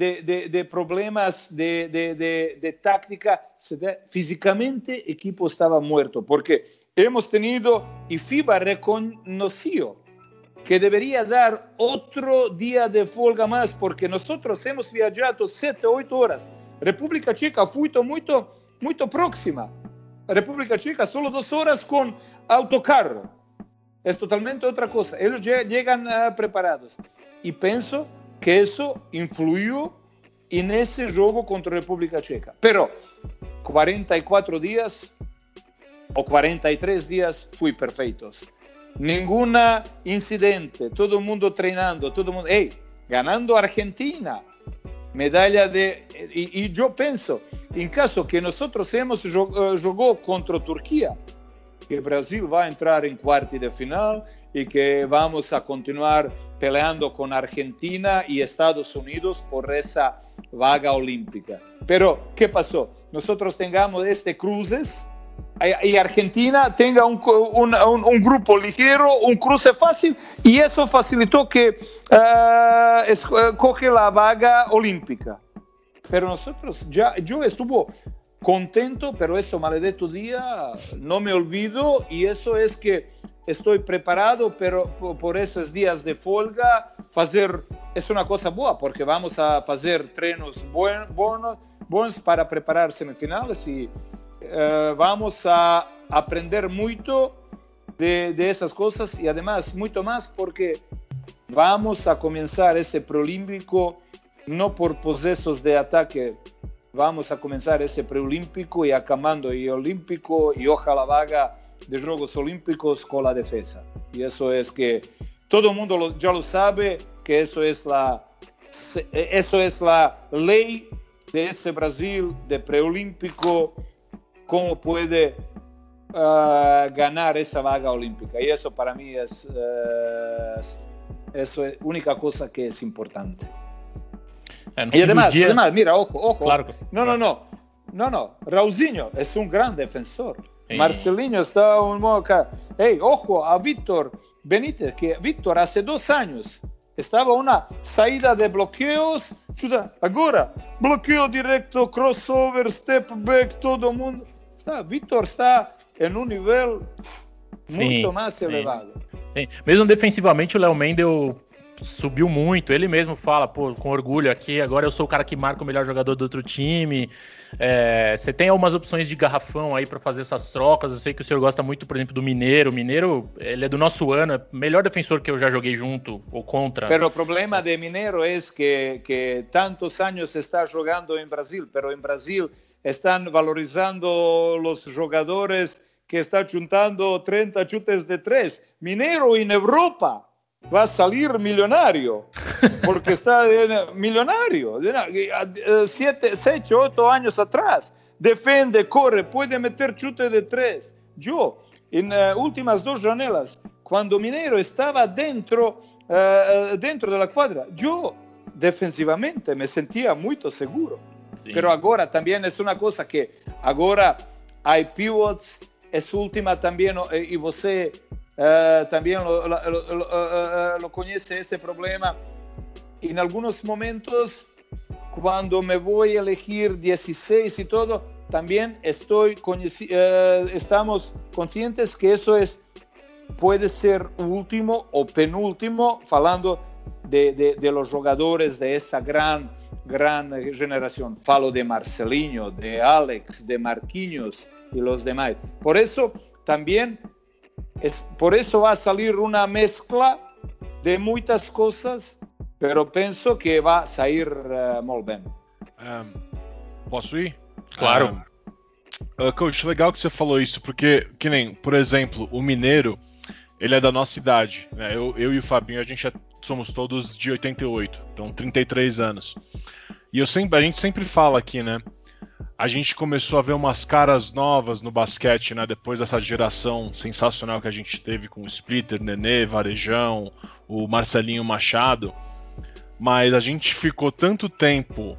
de, problemas de, táctica. Físicamente equipo estaba muerto porque hemos tenido y FIBA reconoció que debería dar otro día de folga más porque nosotros hemos viajado 7, 8 horas. República Checa fue muy, muy próxima. República Checa solo dos horas con autocarro. Es totalmente otra cosa. Ellos llegan uh, preparados. Y pienso que eso influyó en ese juego contra República Checa. Pero 44 días o 43 días fui perfeitos. Ningún incidente, todo el mundo treinando, todo el mundo, hey, ganando Argentina, medalla de... Y, yo pienso, en caso que nosotros hemos jugado contra Turquía, que Brasil va a entrar en cuarto de final y que vamos a continuar peleando con Argentina y Estados Unidos por esa vaga olímpica. Pero, ¿qué pasó? Nosotros tengamos este cruces y Argentina tenga un, un, grupo ligero, un cruce fácil, y eso facilitó que uh, la vaga olímpica. Pero nosotros, ya, yo estuvo contento, pero eso maldito día no me olvido, y eso es que estoy preparado, pero por esos días de folga, hacer es una cosa buena, porque vamos a hacer trenos buenos, buenos para preparar semifinales y eh, vamos a aprender mucho de, esas cosas y además mucho más porque vamos a comenzar ese preolímpico no por procesos de ataque, vamos a comenzar ese preolímpico y acabando y olímpico y ojalá vaga de Juegos Olímpicos con la defensa. Y eso es que todo el mundo ya lo sabe, que eso es la, eso es la ley de ese Brasil de preolímpico cómo puede uh, ganar esa vaga olímpica. Y eso para mí es, uh, eso es única cosa que es importante. y además, además, mira, ojo, ojo. Claro, no, no, no. No, no. Raulzinho es un gran defensor. Sí. Marcelinho está un modo Hey, ojo a Víctor Benítez, que Víctor hace dos años estaba una salida de bloqueos. Ahora, bloqueo directo, crossover, step back, todo mundo. Está, Vitor está em um nível muito mais sim. elevado. Sim. Mesmo defensivamente, o Léo Mendel subiu muito. Ele mesmo fala, pô, com orgulho aqui, agora eu sou o cara que marca o melhor jogador do outro time. É, você tem algumas opções de garrafão aí para fazer essas trocas. Eu sei que o senhor gosta muito, por exemplo, do Mineiro. O Mineiro, ele é do nosso ano, é o melhor defensor que eu já joguei junto ou contra. Pero o problema de Mineiro é que, que tantos anos está jogando em Brasil, pero em Brasil estão valorizando os jogadores que estão juntando 30 chutes de três. Mineiro em Europa va a salir millonario, porque está millonario, siete, seis, ocho años atrás, defende, corre, puede meter chute de tres. Yo, en uh, últimas dos janelas, cuando Mineiro estaba dentro, uh, dentro de la cuadra, yo defensivamente me sentía muy seguro. Pero ahora también es una cosa que ahora hay pivots, es última también, y você Uh, también lo, lo, lo, lo, conoce ese problema. En algunos momentos, cuando me voy a elegir 16 y todo, también estoy uh, estamos conscientes que eso es puede ser último o penúltimo, hablando de, de, de, los jugadores de esa gran, gran generación. Falo de Marcelinho, de Alex, de Marquinhos y los demás. Por eso también es, por eso va a salir una mezcla de muitas coisas, pero penso que vai sair uh, muito bem. Um, posso ir? Claro. Um, uh, coach, legal que você falou isso, porque, que nem, por exemplo, o Mineiro, ele é da nossa idade. Né? Eu, eu e o Fabinho, a gente é, somos todos de 88, então 33 anos. E eu sempre, a gente sempre fala aqui, né? a gente começou a ver umas caras novas no basquete, né? Depois dessa geração sensacional que a gente teve com o Splitter, Nenê, Varejão, o Marcelinho Machado. Mas a gente ficou tanto tempo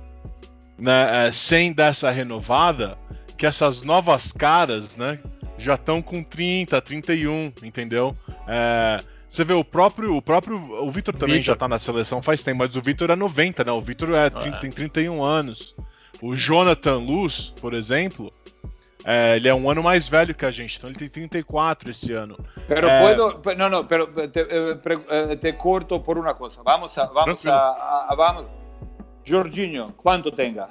né, é, sem dessa renovada que essas novas caras, né? Já estão com 30, 31, entendeu? É, você vê o próprio. O próprio. O Vitor também Victor. já tá na seleção faz tempo, mas o Vitor é 90, né? O Vitor é, é. tem 31 anos. O Jonathan Luz, por exemplo, é, ele é um ano mais velho que a gente, então ele tem 34 esse ano. Pero é... puedo, não, não, pero te, eh, eh, te, corto por uma coisa. Vamos a, vamos a, a, vamos. Jorginho, quanto tenga?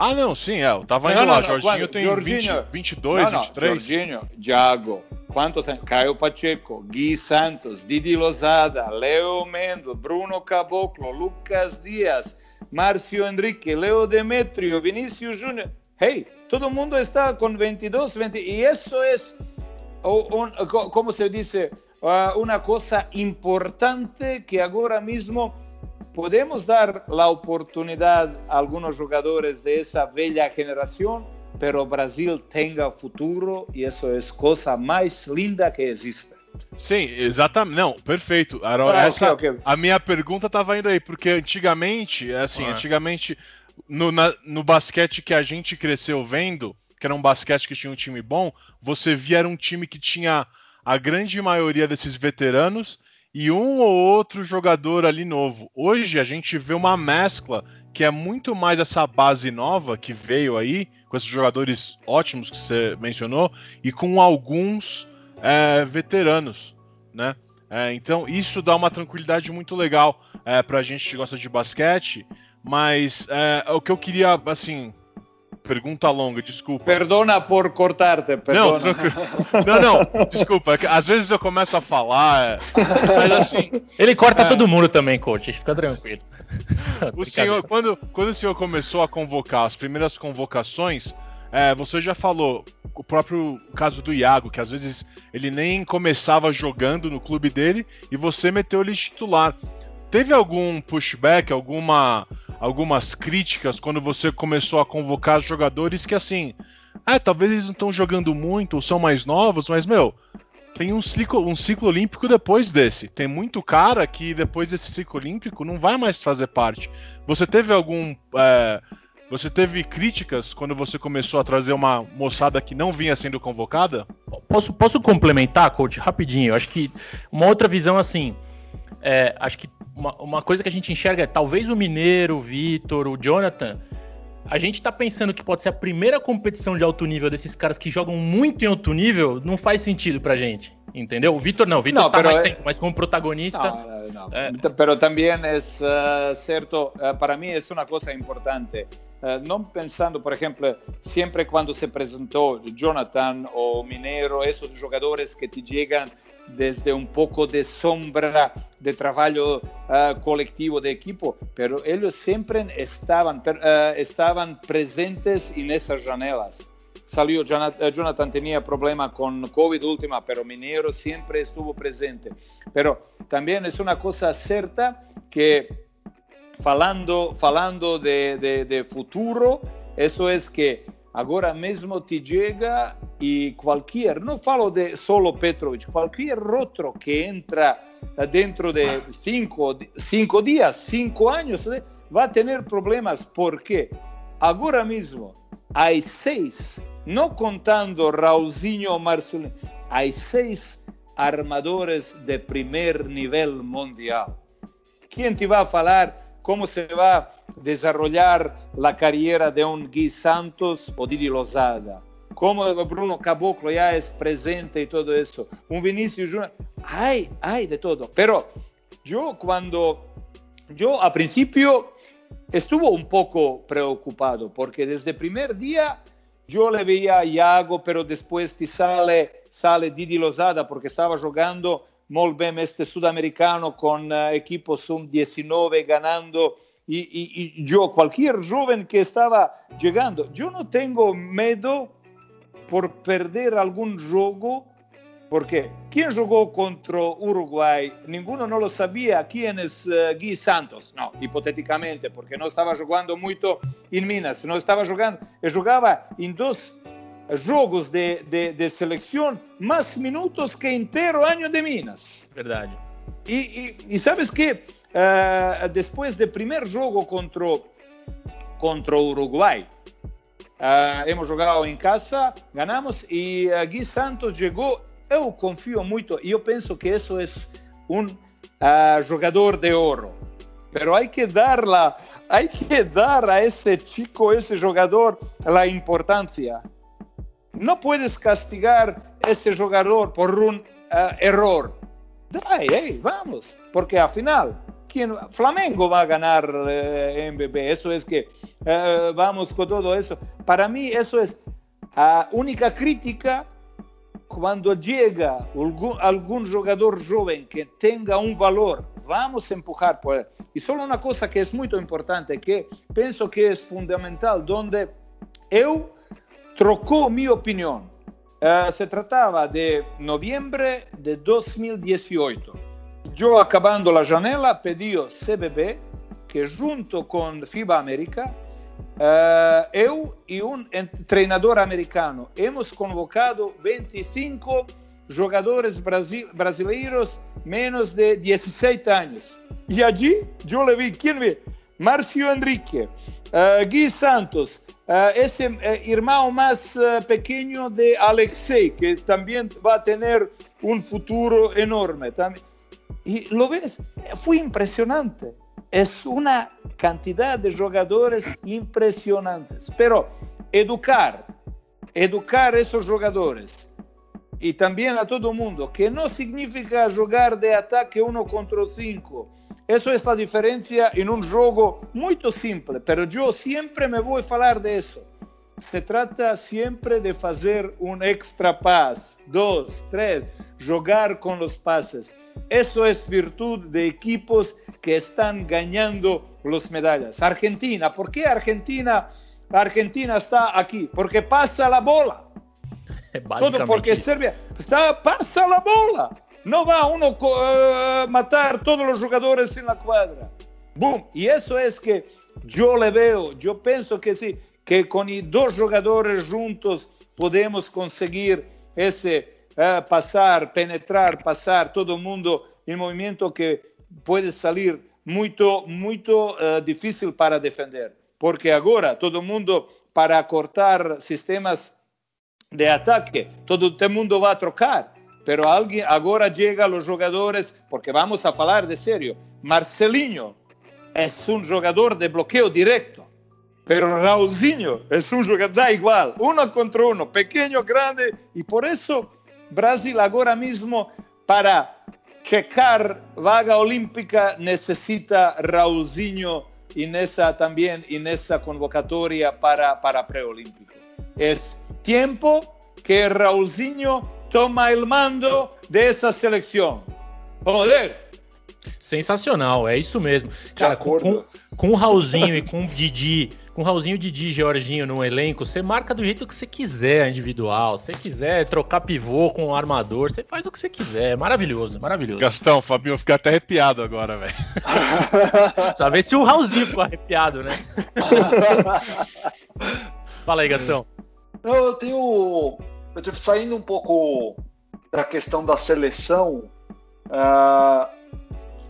Ah, não, sim, é, eu tava indo não, lá. Não, Jorginho tem Jorginho, 20, 22, não, não, 23. Jorginho, Thiago, quantos anos? Caio Pacheco, Gui Santos, Didi Lozada, Leo Mendes, Bruno Caboclo, Lucas Dias, Márcio Enrique, Leo Demetrio, Vinícius Júnior. Hey, todo mundo está com 22, 20 e isso é, como se diz, uh, uma coisa importante que agora mesmo podemos dar a oportunidade a alguns jogadores de essa velha geração, pero Brasil tenha futuro e isso é a coisa mais linda que existe. Sim, exatamente. Não, perfeito. Ah, Essa, okay, okay. A minha pergunta estava indo aí, porque antigamente, é assim, antigamente, no, na, no basquete que a gente cresceu vendo, que era um basquete que tinha um time bom, você via era um time que tinha a grande maioria desses veteranos e um ou outro jogador ali novo. Hoje a gente vê uma mescla que é muito mais essa base nova que veio aí, com esses jogadores ótimos que você mencionou, e com alguns é, veteranos, né? É, então isso dá uma tranquilidade muito legal é, para a gente que gosta de basquete, mas é, o que eu queria, assim, pergunta longa, desculpa. Perdona por cortar-te, Não, não, não, desculpa. É às vezes eu começo a falar, é, mas assim. Ele corta é. todo mundo também, coach, fica tranquilo. o senhor, quando, quando o senhor começou a convocar as primeiras convocações, é, você já falou o próprio caso do Iago, que às vezes ele nem começava jogando no clube dele e você meteu ele titular. Teve algum pushback, alguma, algumas críticas quando você começou a convocar jogadores que assim, ah, talvez eles não estão jogando muito ou são mais novos, mas meu, tem um ciclo, um ciclo olímpico depois desse. Tem muito cara que depois desse ciclo olímpico não vai mais fazer parte. Você teve algum é, você teve críticas quando você começou a trazer uma moçada que não vinha sendo convocada? Posso, posso complementar, coach, rapidinho? Eu acho que uma outra visão assim. É, acho que uma, uma, coisa que a gente enxerga é talvez o Mineiro, o Vitor, o Jonathan. A gente tá pensando que pode ser a primeira competição de alto nível desses caras que jogam muito em alto nível, não faz sentido pra gente. Entendeu? O Vitor não, o Vitor está mais é... tempo, mas como protagonista. Não, não. É... Pero também é uh, certo, uh, para mim é uma coisa importante. Uh, não pensando, por exemplo, sempre quando se apresentou Jonathan ou Mineiro, esses jogadores que te chegam desde un poco de sombra de trabajo uh, colectivo de equipo, pero ellos siempre estaban, uh, estaban presentes en esas janelas. Salió Jonathan, Jonathan tenía problema con COVID última, pero Minero siempre estuvo presente. Pero también es una cosa cierta que falando, de futuro, eso es que agora mesmo te chega e qualquer, não falo de solo Petrovic, qualquer outro que entra dentro de cinco, cinco dias, cinco anos, vai ter problemas, porque agora mesmo há seis, não contando Raulzinho ou Marcelino, há seis armadores de primeiro nível mundial. Quem te vai falar como se vai desarrollar la carrera de un Gui Santos o Didi Lozada. Como Bruno Caboclo ya es presente y todo eso. Un Vinicius Junior. Hay, hay de todo. Pero yo cuando, yo a principio estuvo un poco preocupado porque desde primer día yo le veía a Iago, pero después te sale, sale Didi Lozada porque estaba jugando muy bien este sudamericano con uh, equipo sub-19 ganando y, yo, cualquier joven que estaba llegando, yo no tengo miedo por perder algún juego, porque ¿quién jugó contra Uruguay? Ninguno no lo sabía quién es uh, Gui Santos, no, hipotéticamente, porque no estaba jugando mucho en Minas, no estaba jugando, jugaba en dos jogos de, de, de selección más minutos que entero año de Minas. Verdad. Y, y, y sabes qué? Uh, depois do primeiro jogo contra, contra o Uruguai, uh, hemos jogado em casa, ganhamos e uh, Gui Santos chegou. Eu confio muito e eu penso que isso é um uh, jogador de ouro. Pero hay que dar la, hay que dar a ese chico, ese jogador, la importancia. No puedes castigar ese jugador por un uh, error. Hey, vamos, porque al final ¿quién? Flamengo va a ganar eh, MBB. Eso es que eh, vamos con todo eso. Para mí eso es la única crítica cuando llega algún, algún, jugador joven que tenga un valor, vamos a empujar por él. Y solo una cosa que es muy importante, que pienso que es fundamental, donde yo trocó mi opinión. Uh, se trataba de noviembre de 2018 yo acabando la janela pedí CBB que junto con FIBA América, uh, eu y un entrenador americano hemos convocado 25 jugadores brasileiros menos de 16 años. Y allí yo le vi, ¿quién ve? Marcio Enrique, uh, Gui Santos, uh, ese hermano más pequeño de Alexei, que también va a tener un futuro enorme. También. Y lo ves, fue impresionante. Es una cantidad de jugadores impresionantes. Pero educar, educar a esos jugadores y también a todo el mundo, que no significa jugar de ataque uno contra cinco. Eso es la diferencia en un juego muy simple, pero yo siempre me voy a hablar de eso. Se trata siempre de hacer un extra pass, dos, tres, jugar con los pases. Eso es virtud de equipos que están ganando las medallas. Argentina, ¿por qué Argentina, Argentina está aquí? Porque pasa la bola. Todo porque Serbia está, pasa la bola. No va uno a uh, matar todos los jugadores en la cuadra. Boom. Y eso es que yo le veo, yo pienso que sí, que con dos jugadores juntos podemos conseguir ese eh, pasar, penetrar, pasar todo el mundo en movimiento que puede salir muy, muy uh, difícil para defender. Porque ahora todo el mundo, para cortar sistemas de ataque, todo el mundo va a trocar. Pero alguien, ahora llega los jugadores, porque vamos a hablar de serio, Marcelinho es un jugador de bloqueo directo. Pero Raulzinho es un jugador, da igual, uno contra uno, pequeño, grande, y por eso Brasil agora mesmo para checar vaga olímpica necessita Raulzinho e nessa também e nessa convocatória para para pré-olímpico. É tempo que Raulzinho toma o mando dessa seleção. Joder! Sensacional, é isso mesmo. Cara, com, com, com o Raulzinho e com o Didi, com o Raulzinho, Didi e Jorginho no elenco, você marca do jeito que você quiser individual. Se você quiser trocar pivô com o armador, você faz o que você quiser. É maravilhoso, maravilhoso. Gastão, Fabinho fica até arrepiado agora, velho. Só ver se o Raulzinho ficou arrepiado, né? Fala aí, Gastão. Não, eu tenho. Eu tô saindo um pouco da questão da seleção. Uh,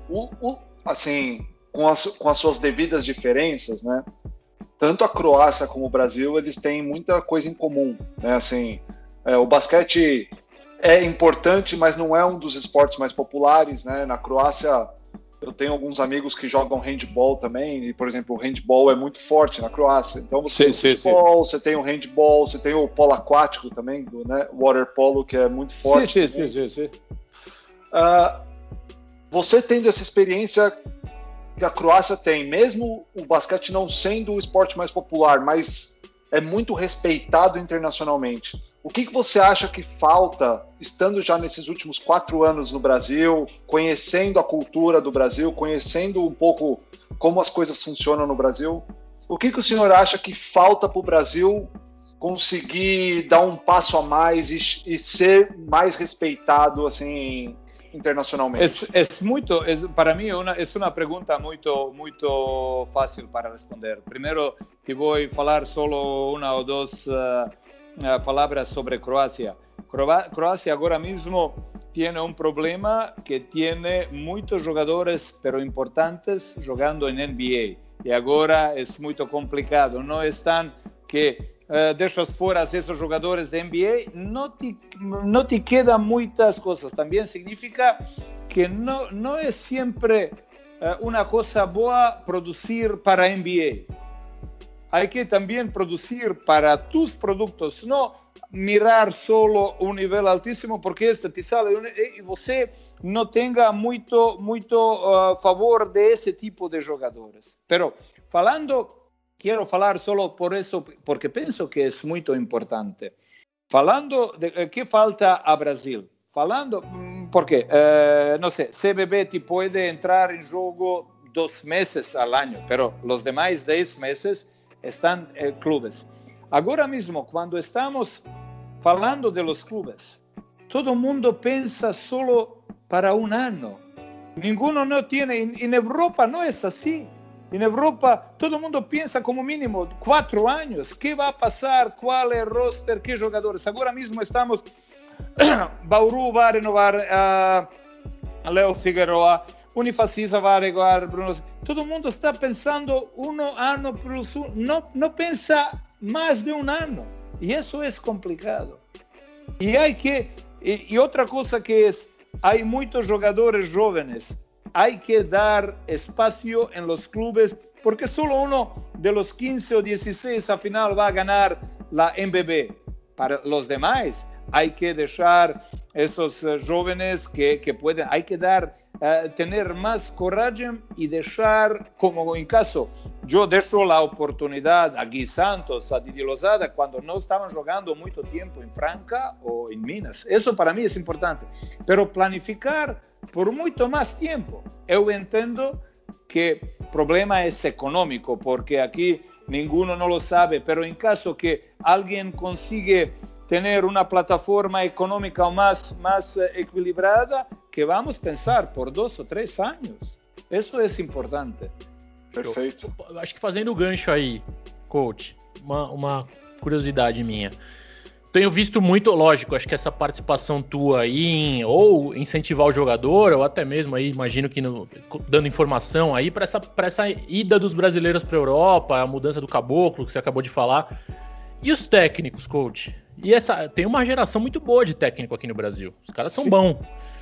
o, o, assim, com as, com as suas devidas diferenças, né? Tanto a Croácia como o Brasil, eles têm muita coisa em comum, né? Assim, é, o basquete é importante, mas não é um dos esportes mais populares, né? Na Croácia, eu tenho alguns amigos que jogam handball também, e, por exemplo, o handball é muito forte na Croácia. Então, você sim, tem o futebol, sim. você tem o handball, você tem o polo aquático também, né? Water polo, que é muito forte. Sim, sim, sim, sim. Uh, você tendo essa experiência que a Croácia tem, mesmo o basquete não sendo o esporte mais popular, mas é muito respeitado internacionalmente. O que, que você acha que falta, estando já nesses últimos quatro anos no Brasil, conhecendo a cultura do Brasil, conhecendo um pouco como as coisas funcionam no Brasil? O que, que o senhor acha que falta para o Brasil conseguir dar um passo a mais e, e ser mais respeitado assim internacionalmente? É, é muito, é, para mim uma, é uma pergunta muito, muito fácil para responder. Primeiro, te vou falar só uma ou duas uh, palavras sobre Croácia. Croácia agora mesmo tem um problema que tem muitos jogadores, pero importantes, jogando em NBA. E agora é muito complicado. Não estão que uh, deixas fora esses jogadores de NBA, não te, não te quedan muitas coisas. Também significa que não, não é sempre uh, uma coisa boa produzir para NBA. Há que também produzir para tus produtos, não mirar solo um nível altíssimo, porque este te sale e você não tenha muito muito uh, favor desse tipo de jogadores. Pero falando quiero hablar solo por eso, porque pienso que es muy importante. Falando de eh, qué falta a Brasil, falando, mm, porque, eh, no sé, CBB te puede entrar en juego dos meses al año, pero los demás 10 meses están eh, clubes. Ahora mismo, cuando estamos falando de los clubes, todo mundo piensa solo para un año. Ninguno no tiene, en Europa no es así. En Europa, todo el mundo piensa como mínimo cuatro años. ¿Qué va a pasar? ¿Cuál es el roster? ¿Qué jugadores? Ahora mismo estamos. Bauru va a renovar a Leo Figueroa. Unifacisa va a renovar Bruno. Todo el mundo está pensando uno año plus uno. No, no piensa más de un año. Y eso es complicado. Y hay que. Y, y otra cosa que es: hay muchos jugadores jóvenes hay que dar espacio en los clubes porque solo uno de los 15 o 16 al final va a ganar la MBB. Para los demás hay que dejar esos eh, jóvenes que, que, pueden, hay que dar, uh, tener más coraje y dejar, como en caso, yo dejo la oportunidad a Gui Santos, a Didi Lozada, cuando no estaban jugando mucho tiempo en Franca o en Minas. Eso para mí es importante. Pero planificar por muito mais tempo. Eu entendo que o problema é econômico, porque aqui ninguém não lo sabe, pero em caso que alguém consiga ter uma plataforma econômica mais, mais equilibrada, que vamos pensar por dois ou três anos. Isso é importante. Perfeito. Acho que fazendo o gancho aí, coach, uma, uma curiosidade minha tenho visto muito, lógico, acho que essa participação tua aí em ou incentivar o jogador, ou até mesmo aí, imagino que no, dando informação aí para essa, essa ida dos brasileiros para Europa, a mudança do caboclo que você acabou de falar. E os técnicos, coach? E essa tem uma geração muito boa de técnico aqui no Brasil. Os caras são bons.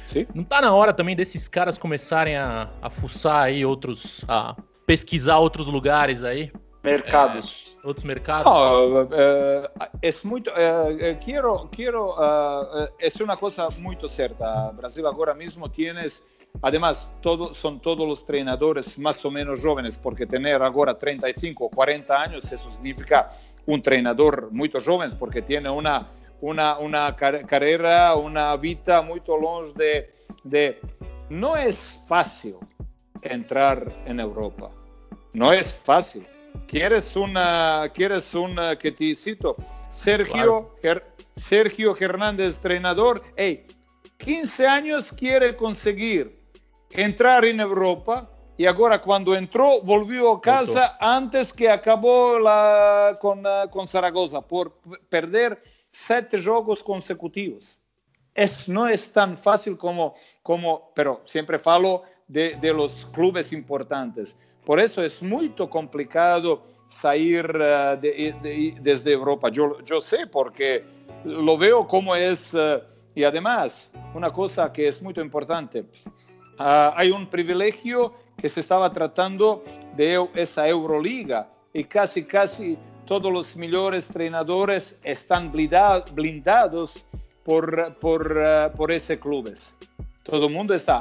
Sim. Não tá na hora também desses caras começarem a, a fuçar aí outros, a pesquisar outros lugares aí? Mercados. É, outros mercados? No, uh, é muito. Uh, quero, quero, é uma coisa muito certa. Brasil agora mesmo tienes. Además, todo, son todos los treinadores más o menos jóvenes, porque tener ahora 35 o 40 años, eso significa un treinador muy joven, porque tiene una, una, una carrera, una vida muy longe de, de... No es fácil entrar en Europa, no es fácil ¿Quieres una, quieres una que te cito? Sergio, Sergio Hernández, entrenador, hey, 15 años quiere conseguir entrar en Europa y ahora cuando entró volvió a casa antes que acabó la, con, con Zaragoza por perder siete juegos consecutivos. Es, no es tan fácil como, como pero siempre falo de, de los clubes importantes. Por eso es muy complicado salir de, desde Europa. Yo, sé porque lo veo como es, uh, y además, una cosa que es muy importante, uh, hay un privilegio que se estaba tratando de esa Euroliga y casi, casi todos los mejores entrenadores están blindados por, por, por ese clubes. Todo mundo está.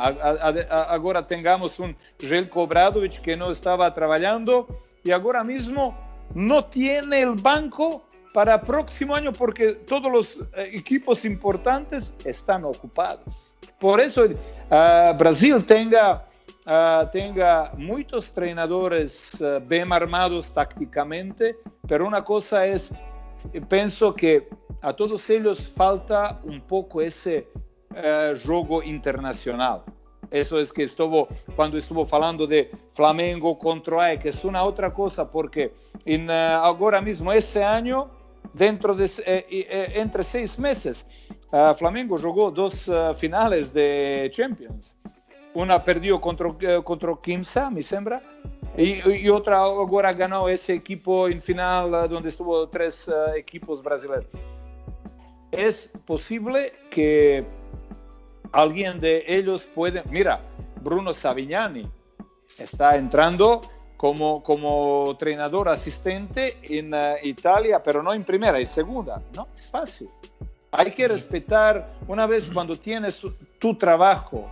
Agora tengamos um Jelko Obradovic que não estava trabalhando e agora mesmo não tem o banco para o próximo ano porque todos os eh, equipos importantes estão ocupados. Por isso, uh, Brasil tenha uh, tenha muitos treinadores uh, bem armados taticamente, mas uma coisa é, penso que a todos eles falta um pouco esse uh, jogo internacional. Isso é que estuvo, quando estuvo falando de Flamengo contra Ajax, é uma outra coisa, porque in, uh, agora mesmo, esse ano, dentro de, eh, eh, entre seis meses, Flamengo jogou duas finales de Champions. Uma perdeu contra, contra Kimsa, me sembra, e, e, outra agora ganhou esse equipo em final, onde estuvo três equipos brasileiros. É possível que alguien de ellos puede, mira, Bruno Savignani está entrando como, como entrenador asistente en uh, Italia, pero no en primera, en segunda. No es fácil. Hay que respetar, una vez cuando tienes tu trabajo,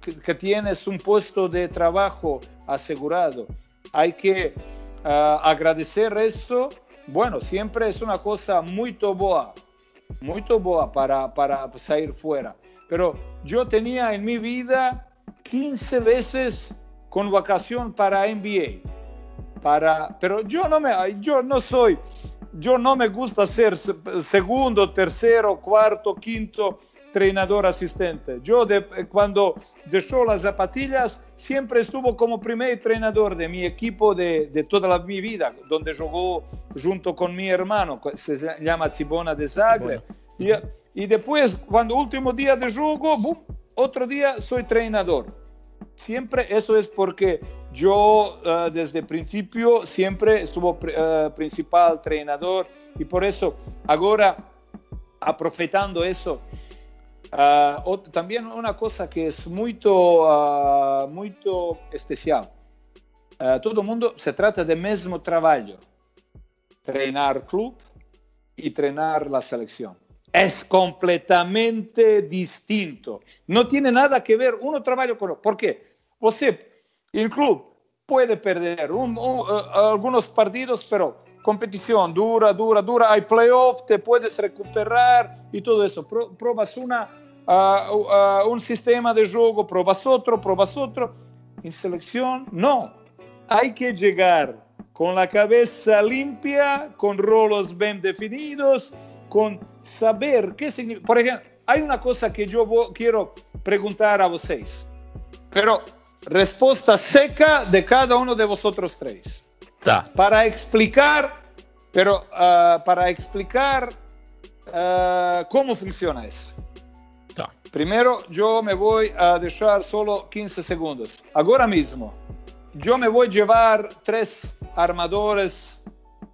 que, tienes un puesto de trabajo asegurado, hay que uh, agradecer eso. Bueno, siempre es una cosa muy boa, muy boa para, para salir fuera. Pero yo tenía en mi vida 15 veces convocación para NBA. Para, pero yo no, me, yo no soy, yo no me gusta ser segundo, tercero, cuarto, quinto entrenador asistente. Yo de, cuando dejó las zapatillas siempre estuvo como primer entrenador de mi equipo de, de toda la, mi vida, donde jugó junto con mi hermano, se llama Cibona de Zagreb. Y después, cuando último día de juego, boom, otro día soy entrenador. Siempre eso es porque yo uh, desde principio siempre estuvo uh, principal entrenador y por eso ahora, aprovechando eso, uh, también una cosa que es muy, muy especial. todo el mundo se trata del mismo trabajo, treinar club y treinar la selección es completamente distinto. No tiene nada que ver uno trabajo con otro. ¿Por qué? Você, el club puede perder uh, algunos partidos, pero competición dura, dura, dura, hay playoff, te puedes recuperar y todo eso. Pro, probas una, uh, un sistema de juego, probas otro, probas otro. En selección, no. Hay que llegar con la cabeza limpia, con rolos bien definidos, con saber qué significa. Por ejemplo, hay una cosa que yo quiero preguntar a vocês, pero respuesta seca de cada uno de vosotros tres. Para explicar, pero uh, para explicar uh, cómo funciona eso. Primero, yo me voy a dejar solo 15 segundos. Ahora mismo, yo me voy a llevar tres armadores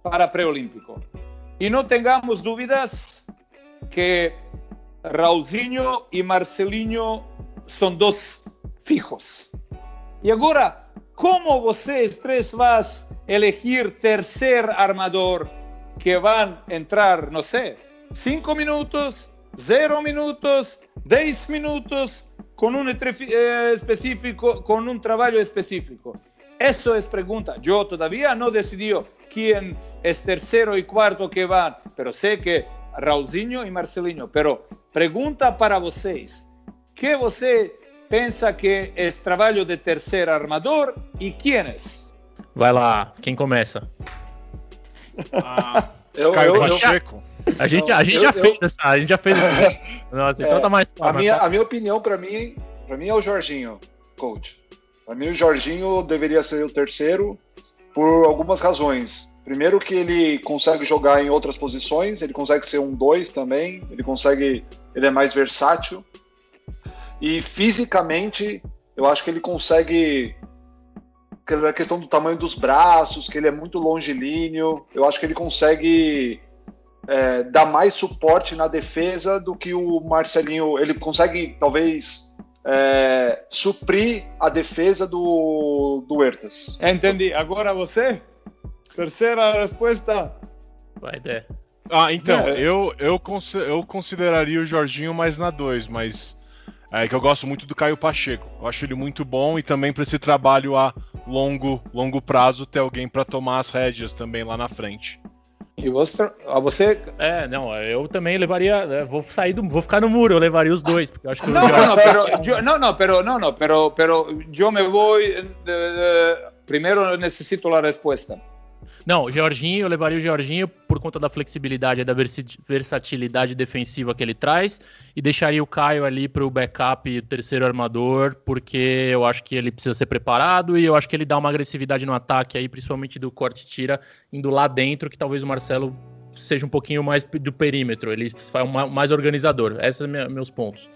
para preolímpico. Y no tengamos dudas que Raulzinho y Marcelinho son dos fijos. Y ahora, ¿cómo vocês tres vas a elegir tercer armador que van a entrar, no sé, cinco minutos, cero minutos, diez minutos, con un eh, específico, con un trabajo específico. Eso es pregunta. Yo todavía no decidí quién es tercero y cuarto que van, pero sé que Raulzinho y Marcelinho. Pero pregunta para vocês. ¿Qué você pensa que es trabalho de tercer armador e quiénes? Vai lá, quem começa? Ah, eu, Caio eu, Pacheco. A gente, a gente eu, já eu, fez essa, a gente já fez essa. Nossa, então é, tá mais a minha, a minha opinião para mim, para mim é o Jorginho, coach. Para mim o Jorginho deveria ser o terceiro por algumas razões. Primeiro que ele consegue jogar em outras posições, ele consegue ser um dois também, ele consegue, ele é mais versátil. E fisicamente, eu acho que ele consegue. A questão do tamanho dos braços, que ele é muito longilíneo, eu acho que ele consegue é, dar mais suporte na defesa do que o Marcelinho. Ele consegue, talvez, é, suprir a defesa do, do Hertas. Entendi. Agora você? Terceira resposta. Vai, Dé. Ah, então, é. eu, eu, eu consideraria o Jorginho mais na 2, mas é que eu gosto muito do Caio Pacheco. Eu acho ele muito bom e também para esse trabalho a longo, longo prazo ter alguém para tomar as rédeas também lá na frente. E você, você. É, não, eu também levaria. Né, vou sair do. Vou ficar no muro, eu levaria os dois, porque eu acho que não, não, não, pero, yo, não, não, pero, não, não, pero, pero yo me voy. De, de, primeiro necessito a resposta. Não, o Jorginho, eu levaria o Jorginho por conta da flexibilidade e da versatilidade defensiva que ele traz e deixaria o Caio ali para o backup, o terceiro armador, porque eu acho que ele precisa ser preparado e eu acho que ele dá uma agressividade no ataque aí, principalmente do corte tira, indo lá dentro, que talvez o Marcelo seja um pouquinho mais do perímetro, ele faz mais organizador. Esses são meus pontos.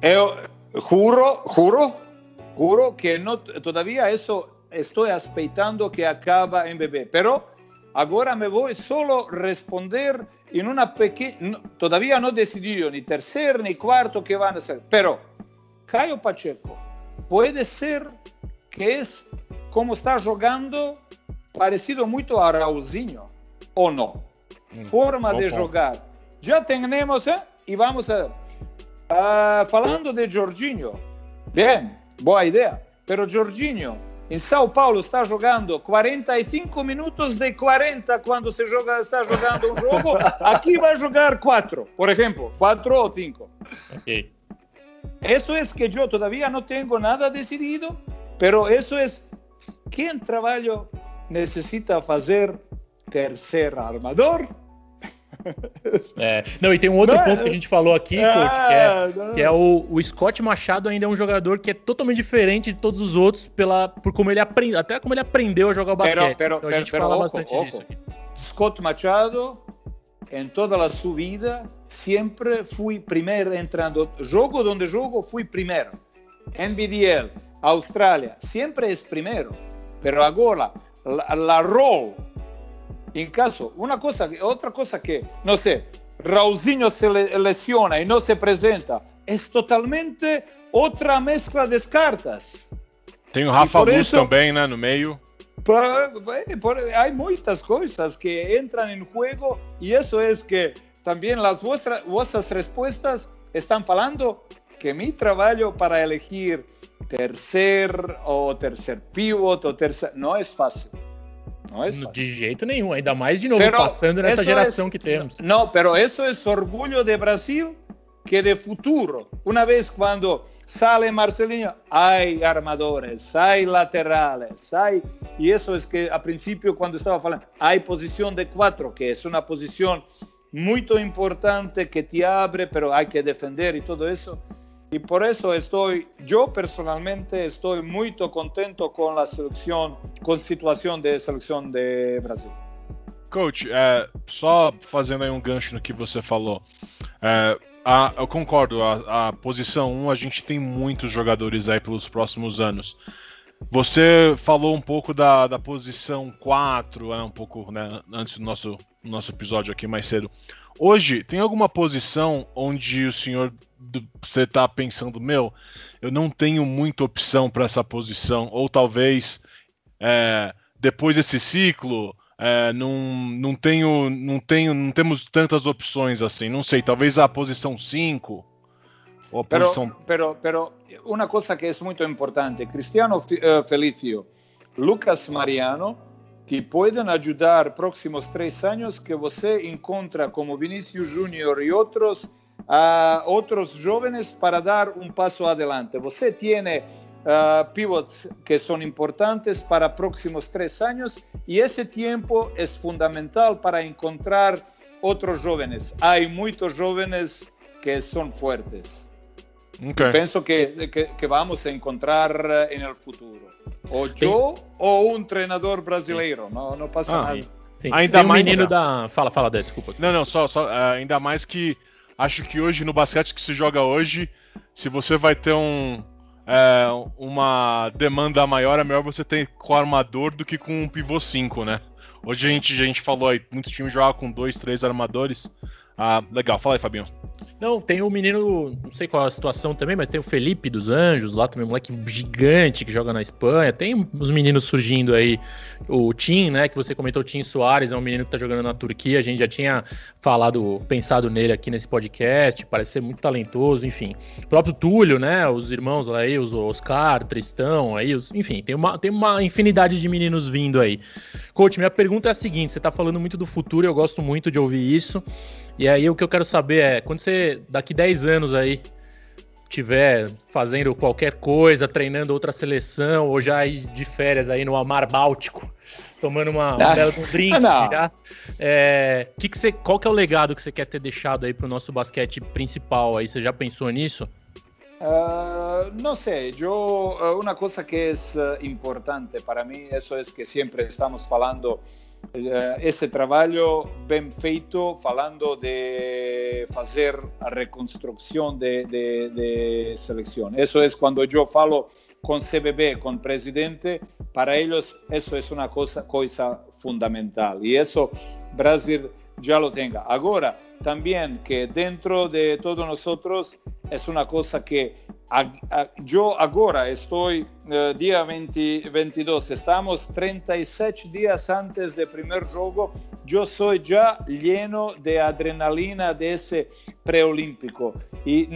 Eu juro, juro, juro que não, todavia isso estoy esperando que acaba en bebé, pero ahora me voy solo a responder en una pequeña, todavía no he decidido ni tercer ni cuarto que van a ser, pero Caio Pacheco puede ser que es como está jugando parecido mucho a Raulzinho, o no. Mm, Forma de jugar. Ya tenemos, ¿eh? y vamos a... Uh, falando de Jorginho, bien, buena idea, pero Jorginho em São Paulo está jogando 45 minutos de 40 quando se joga, está jogando um jogo. Aqui vai jogar 4, por exemplo, 4 ou 5. Ok. Isso é que eu todavía não tenho nada decidido, pero isso é quem trabalho necessita fazer terceiro armador É, não, e tem um outro não, ponto que a gente falou aqui, é, coach, que é, que é o, o, Scott Machado ainda é um jogador que é totalmente diferente de todos os outros pela, por como ele aprendeu, até como ele aprendeu a jogar o basquete. Pero, pero, então a gente pero, fala bastante ojo. disso aqui. Scott Machado, em toda a sua vida, sempre fui primeiro entrando. Jogo onde jogo, fui primeiro. NBDL, Austrália, sempre é primeiro. Pero agora, la, la role en caso, una cosa, otra cosa que, no sé, Raulzinho se lesiona y no se presenta, es totalmente otra mezcla de cartas. Tem o Rafa Luz isso, também, né, no meio. Por, por, hay muchas cosas que entran en juego y eso es que también las vuestras, vuestras respuestas están falando que mi trabajo para elegir tercer o tercer pivot o tercer no es fácil. Não é de jeito nenhum, ainda mais de novo, pero passando nessa geração é, que temos. Não, pero isso é orgulho de Brasil que de futuro. Uma vez quando sale Marcelinho, hay armadores, hay laterales, hay... E isso é que a princípio, quando estava falando, hay posição de quatro, que é uma posição muito importante que te abre, pero hay que defender e tudo isso. Y por eso estoy, yo personalmente estoy muy contento con la selección, con situação de seleção de Brasil. Coach, é, só fazendo aí um gancho no que você falou. É, a, eu concordo, a, a posição 1 a gente tem muitos jogadores aí pelos próximos anos. Você falou um pouco da, da posição 4, é, um pouco né, antes do nosso, nosso episódio aqui mais cedo. Hoje, tem alguma posição onde o senhor você está pensando, meu, eu não tenho muita opção para essa posição, ou talvez é, depois desse ciclo, é, não, não tenho, não tenho, não temos tantas opções assim. Não sei, talvez a posição 5 pero. Pero, pero uma coisa que é muito importante: Cristiano uh, Felicio, Lucas Mariano, que podem ajudar próximos três anos que você encontra como Vinícius Júnior e outros a outros jovens para dar um passo adelante. Você tem uh, pivots que son importantes para próximos tres años y ese tiempo es fundamental para encontrar otros jóvenes. Hay muchos jóvenes que son fuertes. Okay. Penso que, que, que, vamos a encontrar en el futuro. O yo o um treinador brasileiro, não, não passa ah, nada. Sim. Ainda Tem um mais menino da. Fala, fala, Dé, desculpa, desculpa. Não, não, só, só uh, ainda mais que acho que hoje no basquete que se joga hoje, se você vai ter um, é, uma demanda maior, é melhor você ter com armador do que com um pivô 5, né? Hoje a gente, a gente falou aí, muitos times jogam com dois, três armadores. Ah, legal, fala aí, Fabinho. Não, tem o um menino, não sei qual é a situação também, mas tem o Felipe dos Anjos, lá também, um moleque gigante que joga na Espanha. Tem os meninos surgindo aí. O Tim, né, que você comentou, o Tim Soares, é um menino que tá jogando na Turquia. A gente já tinha falado, pensado nele aqui nesse podcast, parece ser muito talentoso, enfim. O próprio Túlio, né, os irmãos aí, os Oscar, Tristão, aí, os, enfim, tem uma, tem uma infinidade de meninos vindo aí. Coach, minha pergunta é a seguinte: você tá falando muito do futuro, eu gosto muito de ouvir isso. E aí o que eu quero saber é, quando você, daqui 10 anos aí, tiver fazendo qualquer coisa, treinando outra seleção, ou já de férias aí no Mar Báltico, tomando uma, um belo um drink, tá? É, que que você, qual que é o legado que você quer ter deixado aí para o nosso basquete principal aí? Você já pensou nisso? Uh, no sé, yo uh, una cosa que es uh, importante para mí, eso es que siempre estamos hablando Eh, esse trabalho bem feito, falando de fazer a reconstrução de, de, de seleção. Isso é quando eu falo com CBB, com presidente, para eles isso é uma coisa, coisa fundamental. E isso Brasil já lo tenha. Agora, também que dentro de todos nós é uma coisa que yo ahora estoy eh, día 20, 22, estamos 37 días antes del primer juego, yo soy ya lleno de adrenalina de ese preolímpico y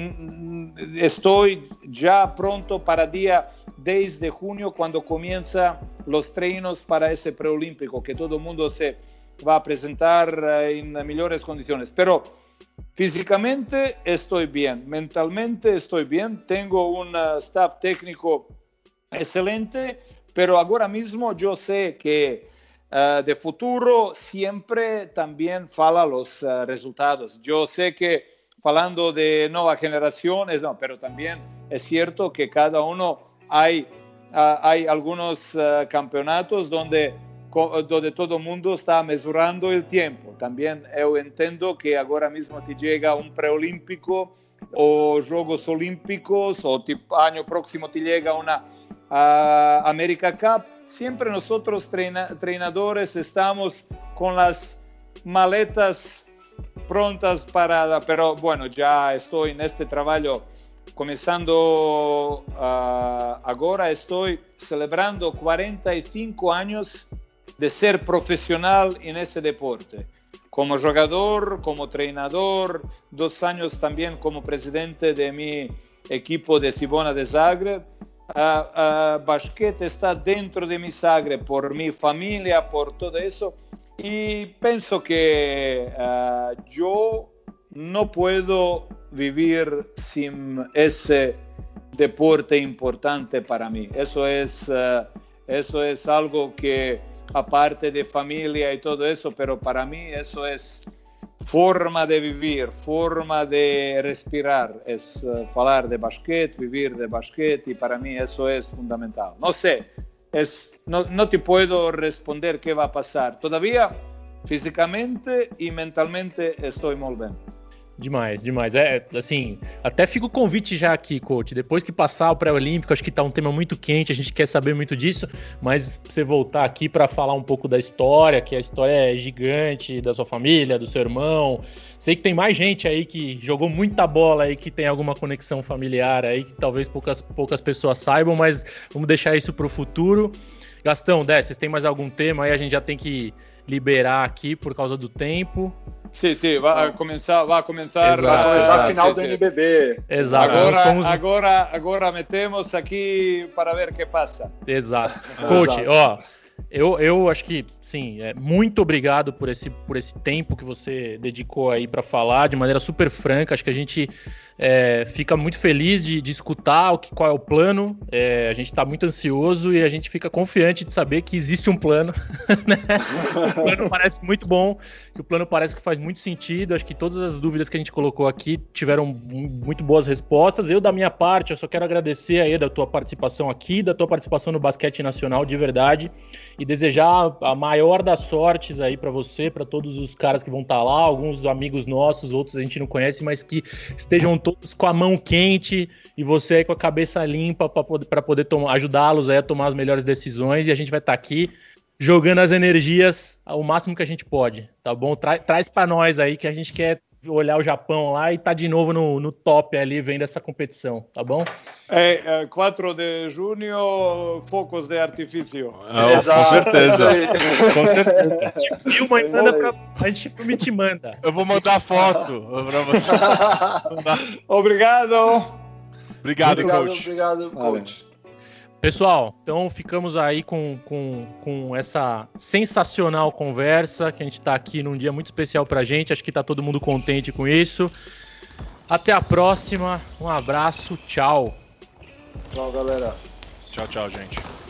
estoy ya pronto para día 10 de junio cuando comienza los treinos para ese preolímpico, que todo el mundo se va a presentar eh, en mejores condiciones. Pero Físicamente estoy bien, mentalmente estoy bien, tengo un uh, staff técnico excelente, pero ahora mismo yo sé que uh, de futuro siempre también fala los uh, resultados. Yo sé que hablando de nueva generación, no, pero también es cierto que cada uno hay, hay algunos campeonatos donde donde todo mundo está mesurando el tiempo. También yo entiendo que ahora mismo te llega un preolímpico o Juegos Olímpicos o tipo, año próximo te llega una uh, America Cup. Siempre nosotros treina, entrenadores estamos con las maletas prontas para, pero bueno, ya estoy en este trabajo comenzando uh, ahora, estoy celebrando 45 años de ser profesional en ese deporte. Como jugador, como entrenador, dos años también como presidente de mi equipo de Sibona de Zagreb. Uh, basquete está dentro de mi sangre por mi familia, por todo eso. Y pienso que ah, yo no puedo vivir sin ese deporte importante para mí. Eso es, ah, eso es algo que aparte de familia y todo eso, pero para mí eso es forma de vivir, forma de respirar, es uh, hablar de basquet, vivir de basquet y para mí eso es fundamental. No sé, es, no, no te puedo responder qué va a pasar. Todavía físicamente y mentalmente estoy muy bien. Demais, demais. É, assim, até fica o convite já aqui, coach. Depois que passar o pré-olímpico, acho que tá um tema muito quente, a gente quer saber muito disso, mas você voltar aqui para falar um pouco da história, que a história é gigante, da sua família, do seu irmão. Sei que tem mais gente aí que jogou muita bola aí, que tem alguma conexão familiar aí, que talvez poucas, poucas pessoas saibam, mas vamos deixar isso pro futuro. Gastão, Dé, vocês têm mais algum tema aí? A gente já tem que liberar aqui por causa do tempo. Sim, sim, vai começar, vai começar, vai começar a final do NBB. Exato. Agora, somos... agora, agora metemos aqui para ver o que passa. Exato. Coach, ó, eu, eu acho que, sim, é, muito obrigado por esse, por esse tempo que você dedicou aí para falar de maneira super franca. Acho que a gente é, fica muito feliz de, de escutar o que, qual é o plano. É, a gente está muito ansioso e a gente fica confiante de saber que existe um plano. Né? o plano parece muito bom, que o plano parece que faz muito sentido. Acho que todas as dúvidas que a gente colocou aqui tiveram muito boas respostas. Eu, da minha parte, eu só quero agradecer aí da tua participação aqui, da tua participação no basquete nacional de verdade e desejar a maior das sortes aí para você, para todos os caras que vão estar tá lá, alguns amigos nossos, outros a gente não conhece, mas que estejam todos com a mão quente e você aí com a cabeça limpa para poder, poder ajudá-los a tomar as melhores decisões e a gente vai estar tá aqui jogando as energias ao máximo que a gente pode, tá bom? Tra traz para nós aí que a gente quer olhar o Japão lá e tá de novo no, no top ali vendo essa competição, tá bom? É, é 4 de junho, focos de artifício. Ah, Exato. Com certeza. com certeza. A gente filma e manda pra. A gente filma e te manda. Eu vou mandar foto pra você. Obrigado. Obrigado, obrigado coach. Obrigado, coach. Pessoal, então ficamos aí com, com, com essa sensacional conversa, que a gente está aqui num dia muito especial para a gente, acho que está todo mundo contente com isso. Até a próxima, um abraço, tchau. Tchau, galera. Tchau, tchau, gente.